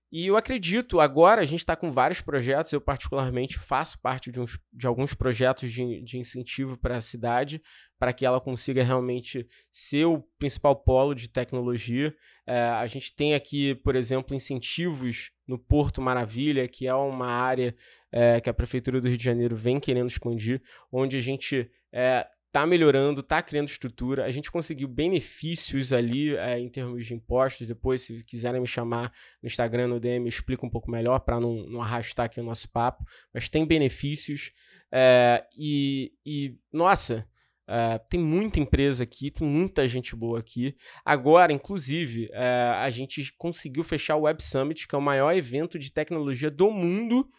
E eu acredito, agora a gente está com vários projetos, eu particularmente faço parte de, uns, de alguns projetos de, de incentivo para a cidade, para que ela consiga realmente ser o principal polo de tecnologia. É, a gente tem aqui, por exemplo, incentivos no Porto Maravilha, que é uma área é, que a Prefeitura do Rio de Janeiro vem querendo expandir, onde a gente é, tá melhorando, tá criando estrutura. A gente conseguiu benefícios ali é, em termos de impostos. Depois, se quiserem me chamar no Instagram, no DM, eu explico um pouco melhor para não, não, arrastar aqui o nosso papo. Mas tem benefícios. É, e, e, nossa, é, tem muita empresa aqui, tem muita gente boa aqui. Agora, inclusive, a gente conseguiu fechar o Web Summit, que é o maior evento de tecnologia do mundo,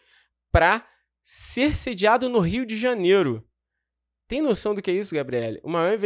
para ser sediado no Rio de Janeiro. Tem noção do que é isso, Gabriele? O maior,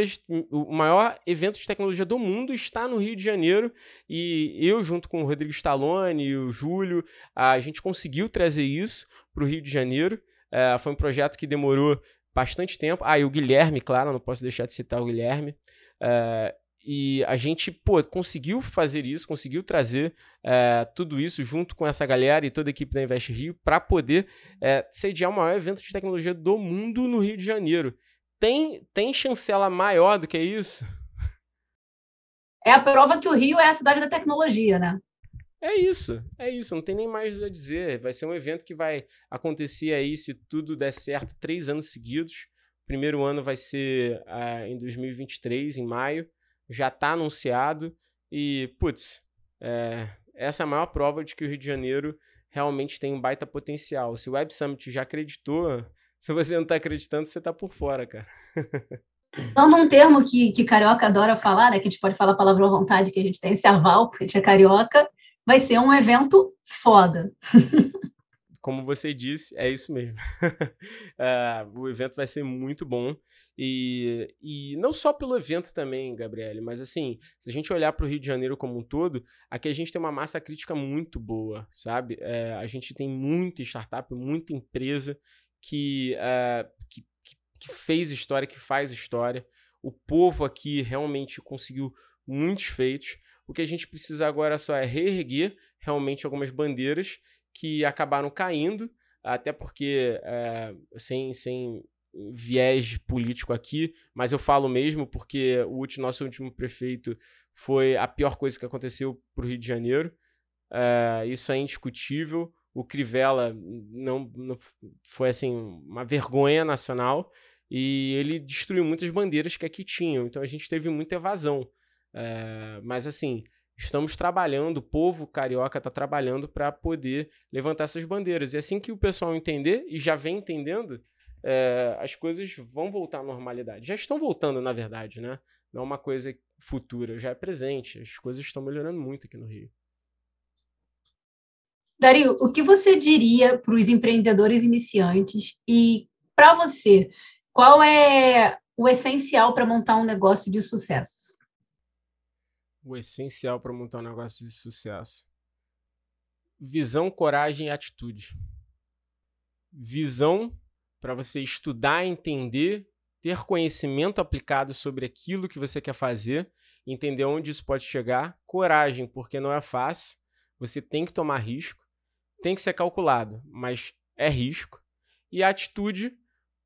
o maior evento de tecnologia do mundo está no Rio de Janeiro e eu, junto com o Rodrigo Stallone e o Júlio, a gente conseguiu trazer isso para o Rio de Janeiro. É, foi um projeto que demorou bastante tempo. Ah, e o Guilherme, claro, não posso deixar de citar o Guilherme. É, e a gente, pô, conseguiu fazer isso, conseguiu trazer é, tudo isso junto com essa galera e toda a equipe da Invest Rio para poder é, sediar o maior evento de tecnologia do mundo no Rio de Janeiro. Tem, tem chancela maior do que isso? É a prova que o Rio é a cidade da tecnologia, né? É isso, é isso, não tem nem mais a dizer. Vai ser um evento que vai acontecer aí, se tudo der certo, três anos seguidos. O primeiro ano vai ser uh, em 2023, em maio já está anunciado e, putz, é, essa é a maior prova de que o Rio de Janeiro realmente tem um baita potencial. Se o Web Summit já acreditou, se você não está acreditando, você está por fora, cara. Usando um termo que, que carioca adora falar, né, que a gente pode falar a palavra à vontade, que a gente tem esse aval, porque a gente é carioca, vai ser um evento foda. Como você disse, é isso mesmo. uh, o evento vai ser muito bom. E, e não só pelo evento também, Gabriele, mas assim, se a gente olhar para o Rio de Janeiro como um todo, aqui a gente tem uma massa crítica muito boa, sabe? É, a gente tem muita startup, muita empresa que, é, que, que fez história, que faz história. O povo aqui realmente conseguiu muitos feitos. O que a gente precisa agora só é reerguer realmente algumas bandeiras que acabaram caindo, até porque é, sem, sem viés político aqui, mas eu falo mesmo porque o último, nosso último prefeito foi a pior coisa que aconteceu para o Rio de Janeiro. Uh, isso é indiscutível. O Crivella não, não, foi assim uma vergonha nacional e ele destruiu muitas bandeiras que aqui tinham. Então a gente teve muita evasão. Uh, mas assim, estamos trabalhando, o povo carioca está trabalhando para poder levantar essas bandeiras. E assim que o pessoal entender, e já vem entendendo, é, as coisas vão voltar à normalidade. Já estão voltando, na verdade, né? Não é uma coisa futura, já é presente. As coisas estão melhorando muito aqui no Rio. Dario, o que você diria para os empreendedores iniciantes? E para você, qual é o essencial para montar um negócio de sucesso? O essencial para montar um negócio de sucesso: visão, coragem e atitude. Visão para você estudar, entender, ter conhecimento aplicado sobre aquilo que você quer fazer, entender onde isso pode chegar, coragem, porque não é fácil, você tem que tomar risco, tem que ser calculado, mas é risco, e atitude,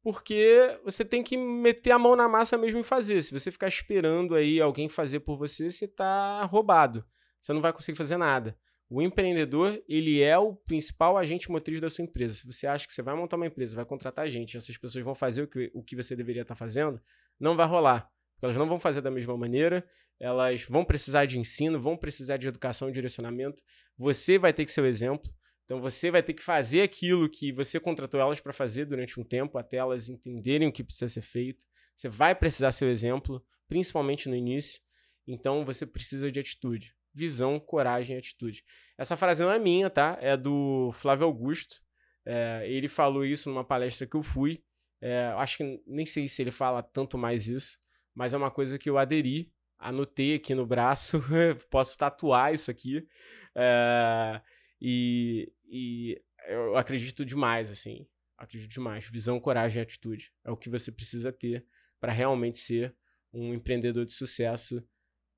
porque você tem que meter a mão na massa mesmo e fazer. Se você ficar esperando aí alguém fazer por você, você está roubado. Você não vai conseguir fazer nada. O empreendedor, ele é o principal agente motriz da sua empresa. Se você acha que você vai montar uma empresa, vai contratar gente, essas pessoas vão fazer o que, o que você deveria estar fazendo, não vai rolar. Elas não vão fazer da mesma maneira, elas vão precisar de ensino, vão precisar de educação, direcionamento. Você vai ter que ser o exemplo. Então você vai ter que fazer aquilo que você contratou elas para fazer durante um tempo, até elas entenderem o que precisa ser feito. Você vai precisar ser o exemplo, principalmente no início. Então você precisa de atitude visão, coragem e atitude. Essa frase não é minha, tá? É do Flávio Augusto. É, ele falou isso numa palestra que eu fui. É, acho que nem sei se ele fala tanto mais isso, mas é uma coisa que eu aderi, anotei aqui no braço, posso tatuar isso aqui. É, e, e eu acredito demais, assim. Acredito demais. Visão, coragem e atitude. É o que você precisa ter para realmente ser um empreendedor de sucesso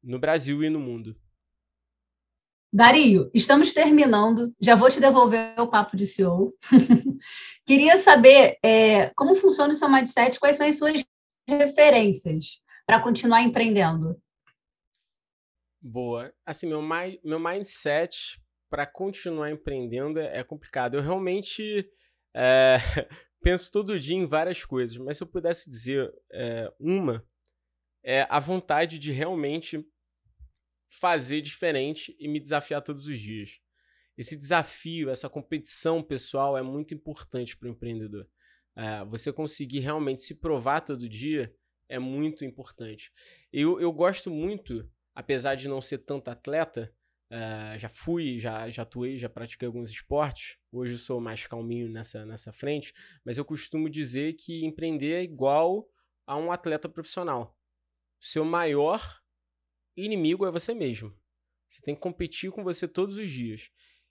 no Brasil e no mundo. Dario, estamos terminando. Já vou te devolver o papo de CEO. Queria saber é, como funciona o seu mindset, quais são as suas referências para continuar empreendendo. Boa. Assim, meu, meu mindset para continuar empreendendo é complicado. Eu realmente é, penso todo dia em várias coisas, mas se eu pudesse dizer é, uma, é a vontade de realmente fazer diferente e me desafiar todos os dias. Esse desafio, essa competição pessoal é muito importante para o empreendedor. É, você conseguir realmente se provar todo dia é muito importante. Eu, eu gosto muito, apesar de não ser tanto atleta, é, já fui, já, já atuei, já pratiquei alguns esportes. Hoje eu sou mais calminho nessa, nessa frente, mas eu costumo dizer que empreender é igual a um atleta profissional. Seu maior inimigo é você mesmo. Você tem que competir com você todos os dias.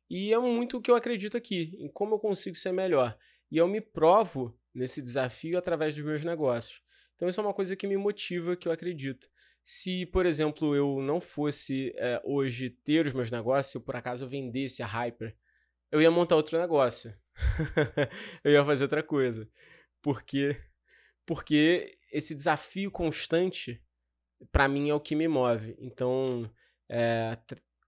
E é muito o que eu acredito aqui, em como eu consigo ser melhor. E eu me provo nesse desafio através dos meus negócios. Então isso é uma coisa que me motiva, que eu acredito. Se, por exemplo, eu não fosse é, hoje ter os meus negócios, se por acaso eu vendesse a Hyper, eu ia montar outro negócio. eu ia fazer outra coisa. Porque, porque esse desafio constante, para mim, é o que me move. Então, é,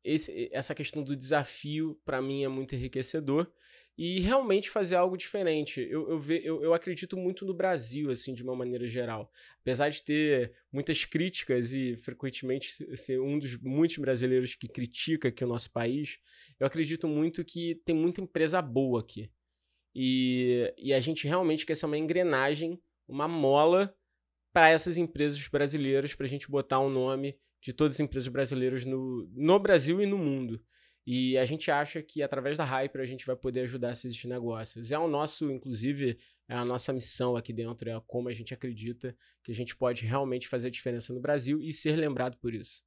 esse, essa questão do desafio, para mim, é muito enriquecedor e realmente fazer algo diferente. Eu, eu, ve, eu, eu, acredito muito no Brasil, assim, de uma maneira geral. Apesar de ter muitas críticas e frequentemente ser um dos muitos brasileiros que critica aqui o nosso país, eu acredito muito que tem muita empresa boa aqui. E, e a gente realmente quer ser uma engrenagem, uma mola para essas empresas brasileiras, para a gente botar o um nome de todas as empresas brasileiras no, no Brasil e no mundo. E a gente acha que através da Hyper a gente vai poder ajudar esses negócios. É o nosso, inclusive, é a nossa missão aqui dentro, é como a gente acredita que a gente pode realmente fazer a diferença no Brasil e ser lembrado por isso.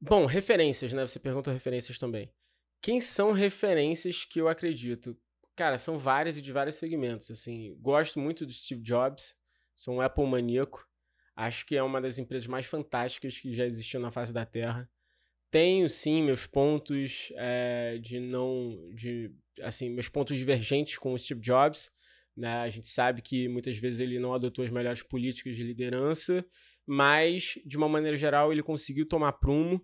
Bom, referências, né? Você perguntou referências também. Quem são referências que eu acredito? Cara, são várias e de vários segmentos. Assim, gosto muito do Steve Jobs, sou um Apple maníaco. Acho que é uma das empresas mais fantásticas que já existiu na face da Terra tenho sim meus pontos é, de não de assim meus pontos divergentes com o Steve Jobs né? a gente sabe que muitas vezes ele não adotou as melhores políticas de liderança mas de uma maneira geral ele conseguiu tomar prumo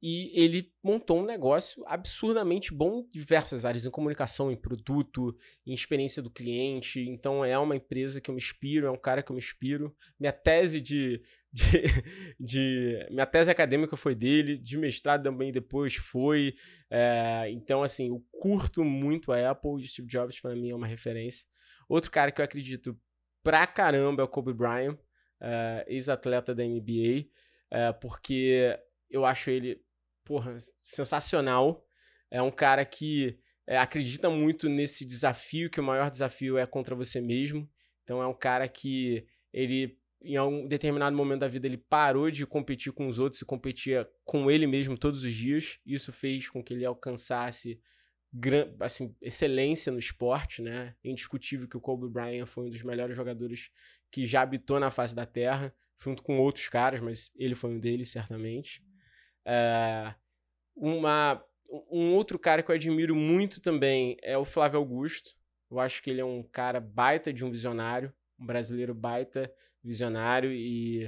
e ele montou um negócio absurdamente bom em diversas áreas, em comunicação, em produto, em experiência do cliente. Então é uma empresa que eu me inspiro, é um cara que eu me inspiro. Minha tese de, de, de minha tese acadêmica foi dele, de mestrado também depois foi. É, então assim, eu curto muito a Apple e Steve Jobs para mim é uma referência. Outro cara que eu acredito pra caramba é o Kobe Bryant, é, ex-atleta da NBA, é, porque eu acho ele porra, sensacional. É um cara que acredita muito nesse desafio, que o maior desafio é contra você mesmo. Então é um cara que ele, em algum determinado momento da vida, ele parou de competir com os outros e competia com ele mesmo todos os dias. Isso fez com que ele alcançasse assim, excelência no esporte, né? É indiscutível que o Kobe Bryant foi um dos melhores jogadores que já habitou na face da Terra, junto com outros caras, mas ele foi um deles, certamente. É, uma, um outro cara que eu admiro muito também é o Flávio Augusto. Eu acho que ele é um cara baita de um visionário, um brasileiro baita visionário. E,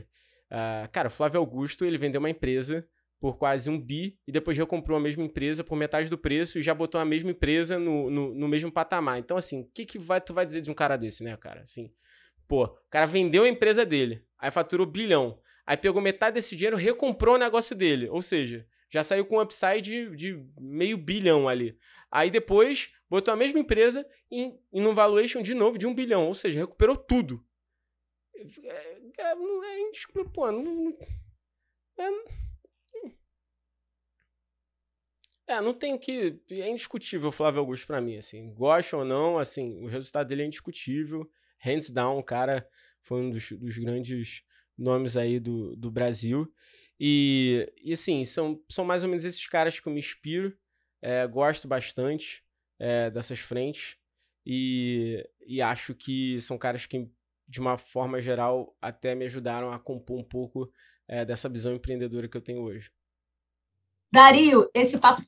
uh, cara, o Flávio Augusto ele vendeu uma empresa por quase um bi e depois já comprou a mesma empresa por metade do preço e já botou a mesma empresa no, no, no mesmo patamar. Então, assim, o que, que vai, tu vai dizer de um cara desse, né, cara? Assim, pô, o cara vendeu a empresa dele, aí faturou bilhão. Aí pegou metade desse dinheiro, recomprou o negócio dele. Ou seja, já saiu com um upside de, de meio bilhão ali. Aí depois botou a mesma empresa em, em um valuation de novo de um bilhão. Ou seja, recuperou tudo. É, é, não é indiscutível. Pô, não, não, é, é, não tem que. É indiscutível o Flávio Augusto para mim, assim. Gosta ou não, assim, o resultado dele é indiscutível. Hands down, o cara foi um dos, dos grandes nomes aí do, do Brasil. E, e assim, são, são mais ou menos esses caras que eu me inspiro, é, gosto bastante é, dessas frentes e, e acho que são caras que, de uma forma geral, até me ajudaram a compor um pouco é, dessa visão empreendedora que eu tenho hoje. Dario, esse papo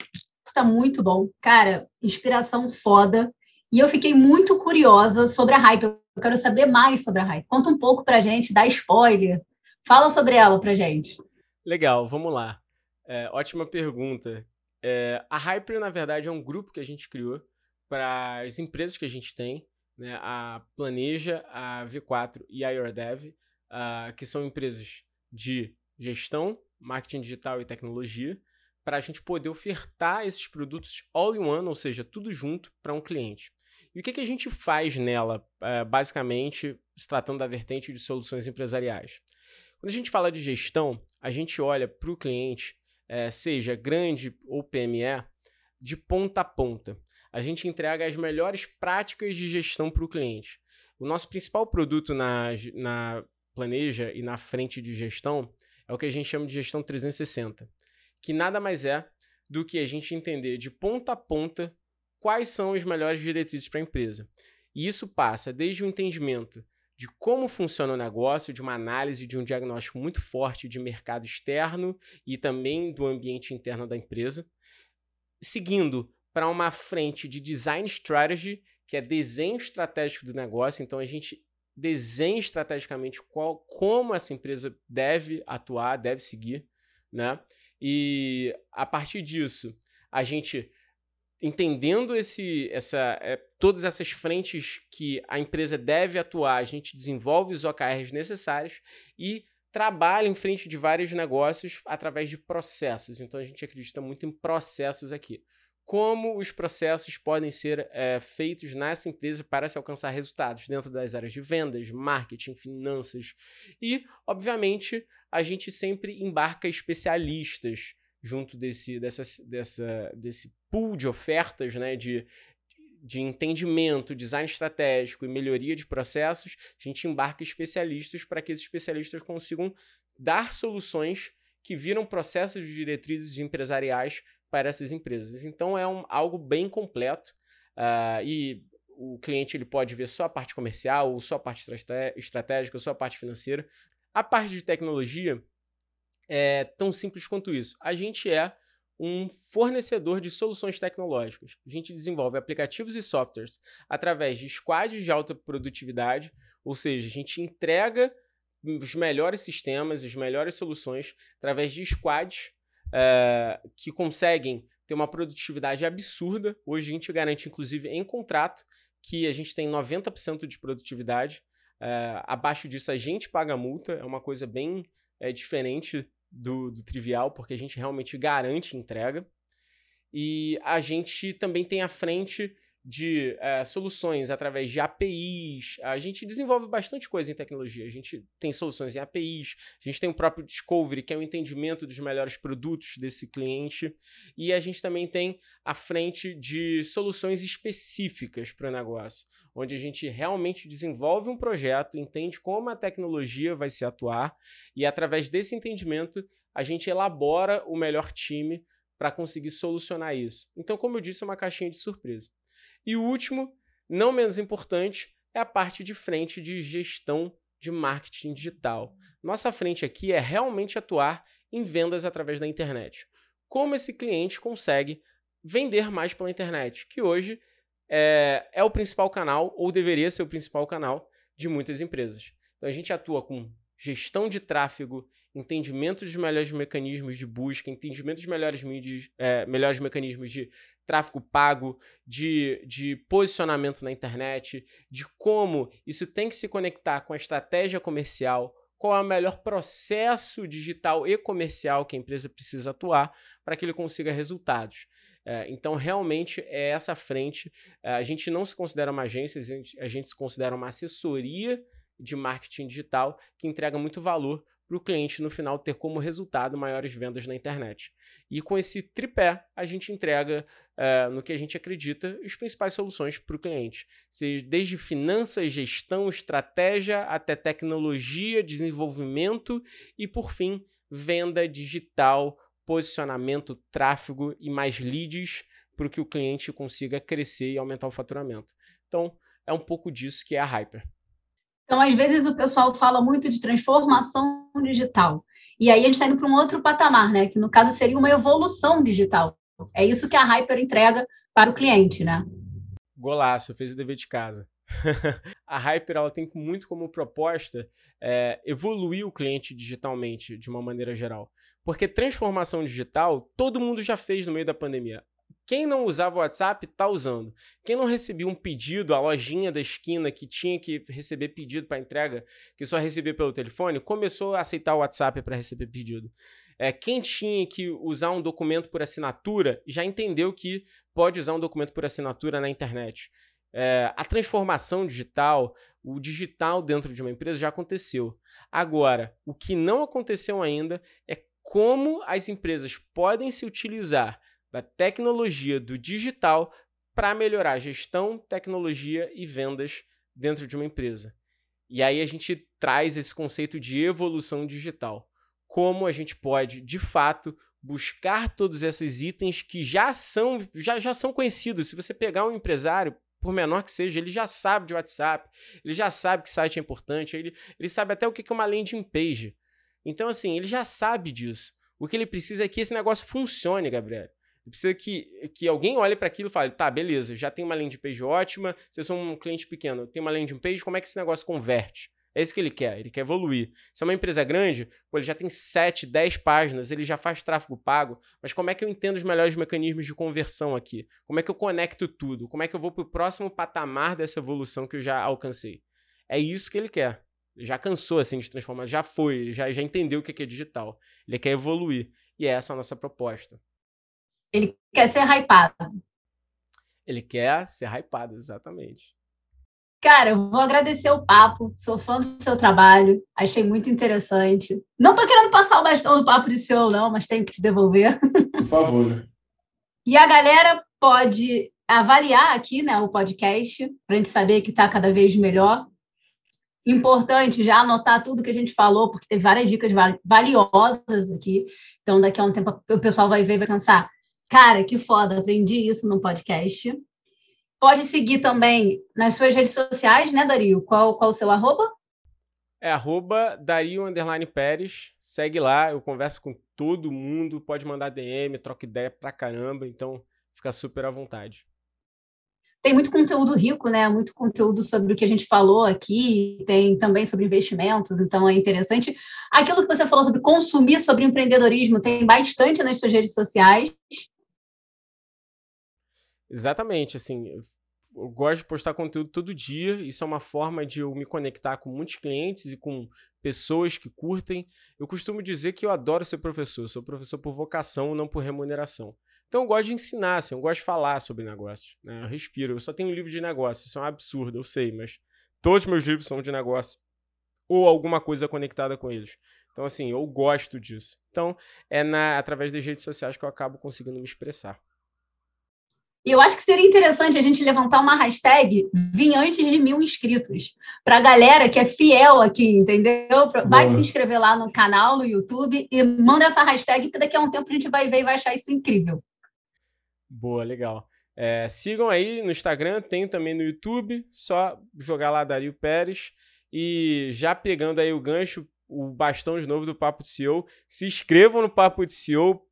tá muito bom. Cara, inspiração foda. E eu fiquei muito curiosa sobre a Hype. Eu quero saber mais sobre a Hype. Conta um pouco pra gente, dá spoiler. Fala sobre ela pra gente. Legal, vamos lá. É, ótima pergunta. É, a Hyper, na verdade, é um grupo que a gente criou para as empresas que a gente tem, né? a Planeja, a V4 e a YourDev, uh, que são empresas de gestão, marketing digital e tecnologia, para a gente poder ofertar esses produtos all in one, ou seja, tudo junto para um cliente. E o que, que a gente faz nela, é, basicamente, se tratando da vertente de soluções empresariais? Quando a gente fala de gestão, a gente olha para o cliente, é, seja grande ou PME, de ponta a ponta. A gente entrega as melhores práticas de gestão para o cliente. O nosso principal produto na, na Planeja e na frente de gestão é o que a gente chama de gestão 360, que nada mais é do que a gente entender de ponta a ponta quais são as melhores diretrizes para a empresa. E isso passa desde o entendimento de como funciona o negócio, de uma análise, de um diagnóstico muito forte de mercado externo e também do ambiente interno da empresa, seguindo para uma frente de design strategy, que é desenho estratégico do negócio. Então a gente desenha estrategicamente qual, como essa empresa deve atuar, deve seguir, né? E a partir disso, a gente entendendo esse, essa, é, todas essas frentes que a empresa deve atuar, a gente desenvolve os OKRs necessários e trabalha em frente de vários negócios através de processos. Então a gente acredita muito em processos aqui. Como os processos podem ser é, feitos nessa empresa para se alcançar resultados dentro das áreas de vendas, marketing, finanças. E, obviamente, a gente sempre embarca especialistas junto desse, dessa, dessa, desse pool de ofertas, né, de, de entendimento, design estratégico e melhoria de processos, a gente embarca especialistas para que esses especialistas consigam dar soluções que viram processos de diretrizes empresariais para essas empresas. Então é um, algo bem completo uh, e o cliente ele pode ver só a parte comercial, ou só a parte estratégica, ou só a parte financeira. A parte de tecnologia é tão simples quanto isso. A gente é um fornecedor de soluções tecnológicas. A gente desenvolve aplicativos e softwares através de squads de alta produtividade, ou seja, a gente entrega os melhores sistemas, as melhores soluções através de squads uh, que conseguem ter uma produtividade absurda. Hoje a gente garante, inclusive, em contrato, que a gente tem 90% de produtividade. Uh, abaixo disso, a gente paga multa, é uma coisa bem é, diferente do, do trivial, porque a gente realmente garante entrega. E a gente também tem à frente de é, soluções através de APIs. A gente desenvolve bastante coisa em tecnologia. A gente tem soluções em APIs, a gente tem o próprio Discovery, que é o entendimento dos melhores produtos desse cliente. E a gente também tem a frente de soluções específicas para o negócio, onde a gente realmente desenvolve um projeto, entende como a tecnologia vai se atuar, e através desse entendimento a gente elabora o melhor time para conseguir solucionar isso. Então, como eu disse, é uma caixinha de surpresa. E o último, não menos importante, é a parte de frente de gestão de marketing digital. Nossa frente aqui é realmente atuar em vendas através da internet. Como esse cliente consegue vender mais pela internet, que hoje é, é o principal canal, ou deveria ser o principal canal, de muitas empresas. Então a gente atua com gestão de tráfego, entendimento dos melhores mecanismos de busca, entendimento dos melhores, mídias, é, melhores mecanismos de tráfego pago, de, de posicionamento na internet, de como isso tem que se conectar com a estratégia comercial, qual é o melhor processo digital e comercial que a empresa precisa atuar para que ele consiga resultados. É, então, realmente, é essa frente. É, a gente não se considera uma agência, a gente, a gente se considera uma assessoria de marketing digital que entrega muito valor para o cliente no final ter como resultado maiores vendas na internet. E com esse tripé, a gente entrega uh, no que a gente acredita as principais soluções para o cliente. Desde finanças, gestão, estratégia, até tecnologia, desenvolvimento e, por fim, venda digital, posicionamento, tráfego e mais leads para que o cliente consiga crescer e aumentar o faturamento. Então, é um pouco disso que é a Hyper. Então, às vezes, o pessoal fala muito de transformação digital. E aí a gente está indo para um outro patamar, né? Que no caso seria uma evolução digital. É isso que a Hyper entrega para o cliente, né? Golaço, fez o dever de casa. a Hyper ela tem muito como proposta é, evoluir o cliente digitalmente de uma maneira geral. Porque transformação digital todo mundo já fez no meio da pandemia. Quem não usava o WhatsApp está usando. Quem não recebia um pedido, a lojinha da esquina que tinha que receber pedido para entrega, que só recebia pelo telefone, começou a aceitar o WhatsApp para receber pedido. É, quem tinha que usar um documento por assinatura já entendeu que pode usar um documento por assinatura na internet. É, a transformação digital, o digital dentro de uma empresa já aconteceu. Agora, o que não aconteceu ainda é como as empresas podem se utilizar da tecnologia do digital para melhorar gestão, tecnologia e vendas dentro de uma empresa. E aí a gente traz esse conceito de evolução digital. Como a gente pode, de fato, buscar todos esses itens que já são, já, já são conhecidos. Se você pegar um empresário, por menor que seja, ele já sabe de WhatsApp, ele já sabe que site é importante, ele, ele sabe até o que é uma landing page. Então, assim, ele já sabe disso. O que ele precisa é que esse negócio funcione, Gabriel. Precisa que, que alguém olhe para aquilo e fale: tá, beleza, já tem uma landing page ótima, vocês são um cliente pequeno, tem uma landing page, como é que esse negócio converte? É isso que ele quer, ele quer evoluir. Se é uma empresa grande, pô, ele já tem 7, 10 páginas, ele já faz tráfego pago, mas como é que eu entendo os melhores mecanismos de conversão aqui? Como é que eu conecto tudo? Como é que eu vou para o próximo patamar dessa evolução que eu já alcancei? É isso que ele quer. Ele já cansou assim de transformar, já foi, já, já entendeu o que é digital. Ele quer evoluir. E é essa a nossa proposta. Ele quer ser hypado. Ele quer ser hypado, exatamente. Cara, eu vou agradecer o papo, sou fã do seu trabalho, achei muito interessante. Não tô querendo passar o bastão do papo de seu, não, mas tenho que te devolver. Por favor. e a galera pode avaliar aqui né, o podcast, para a gente saber que está cada vez melhor. Importante já anotar tudo que a gente falou, porque tem várias dicas valiosas aqui. Então, daqui a um tempo o pessoal vai ver e vai pensar: cara, que foda, aprendi isso no podcast. Pode seguir também nas suas redes sociais, né, Dario? Qual, qual o seu arroba? É arroba Dario Underline Pérez. Segue lá, eu converso com todo mundo, pode mandar DM, troca ideia pra caramba, então fica super à vontade. Tem muito conteúdo rico, né? Muito conteúdo sobre o que a gente falou aqui, tem também sobre investimentos, então é interessante. Aquilo que você falou sobre consumir, sobre empreendedorismo, tem bastante nas suas redes sociais. Exatamente, assim, eu gosto de postar conteúdo todo dia, isso é uma forma de eu me conectar com muitos clientes e com pessoas que curtem. Eu costumo dizer que eu adoro ser professor, sou professor por vocação, não por remuneração. Então eu gosto de ensinar, assim, eu gosto de falar sobre negócios, né? Eu respiro, eu só tenho um livro de negócio, isso é um absurdo, eu sei, mas todos os meus livros são de negócio ou alguma coisa conectada com eles. Então assim, eu gosto disso. Então é na através das redes sociais que eu acabo conseguindo me expressar. E eu acho que seria interessante a gente levantar uma hashtag vim antes de mil inscritos. Para a galera que é fiel aqui, entendeu? Vai Boa. se inscrever lá no canal, no YouTube, e manda essa hashtag, que daqui a um tempo a gente vai ver e vai achar isso incrível. Boa, legal. É, sigam aí no Instagram, tem também no YouTube, só jogar lá Dario Pérez. E já pegando aí o gancho, o bastão de novo do Papo de CEO, se inscrevam no Papo de CEO,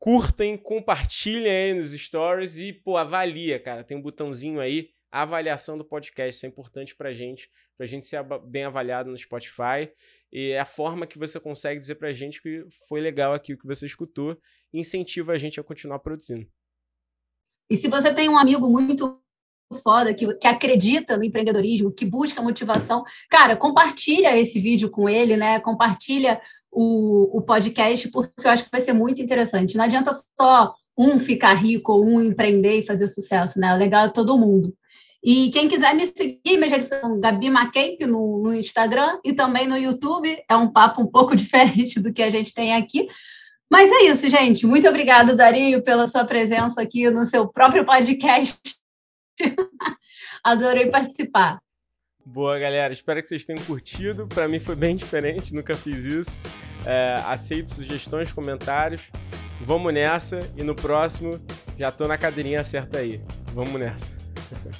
curtem, compartilhem aí nos stories e, pô, avalia, cara. Tem um botãozinho aí, avaliação do podcast. Isso é importante pra gente, pra gente ser bem avaliado no Spotify. E é a forma que você consegue dizer pra gente que foi legal aqui o que você escutou incentiva a gente a continuar produzindo. E se você tem um amigo muito foda, que, que acredita no empreendedorismo, que busca motivação, cara, compartilha esse vídeo com ele, né? Compartilha o, o podcast, porque eu acho que vai ser muito interessante. Não adianta só um ficar rico um empreender e fazer sucesso, né? O legal é todo mundo. E quem quiser me seguir, minha redes são Gabi Macape no, no Instagram e também no YouTube. É um papo um pouco diferente do que a gente tem aqui. Mas é isso, gente. Muito obrigado, Dario, pela sua presença aqui no seu próprio podcast. Adorei participar. Boa, galera. Espero que vocês tenham curtido. Para mim foi bem diferente, nunca fiz isso. É, aceito sugestões, comentários. Vamos nessa e no próximo já tô na cadeirinha certa aí. Vamos nessa.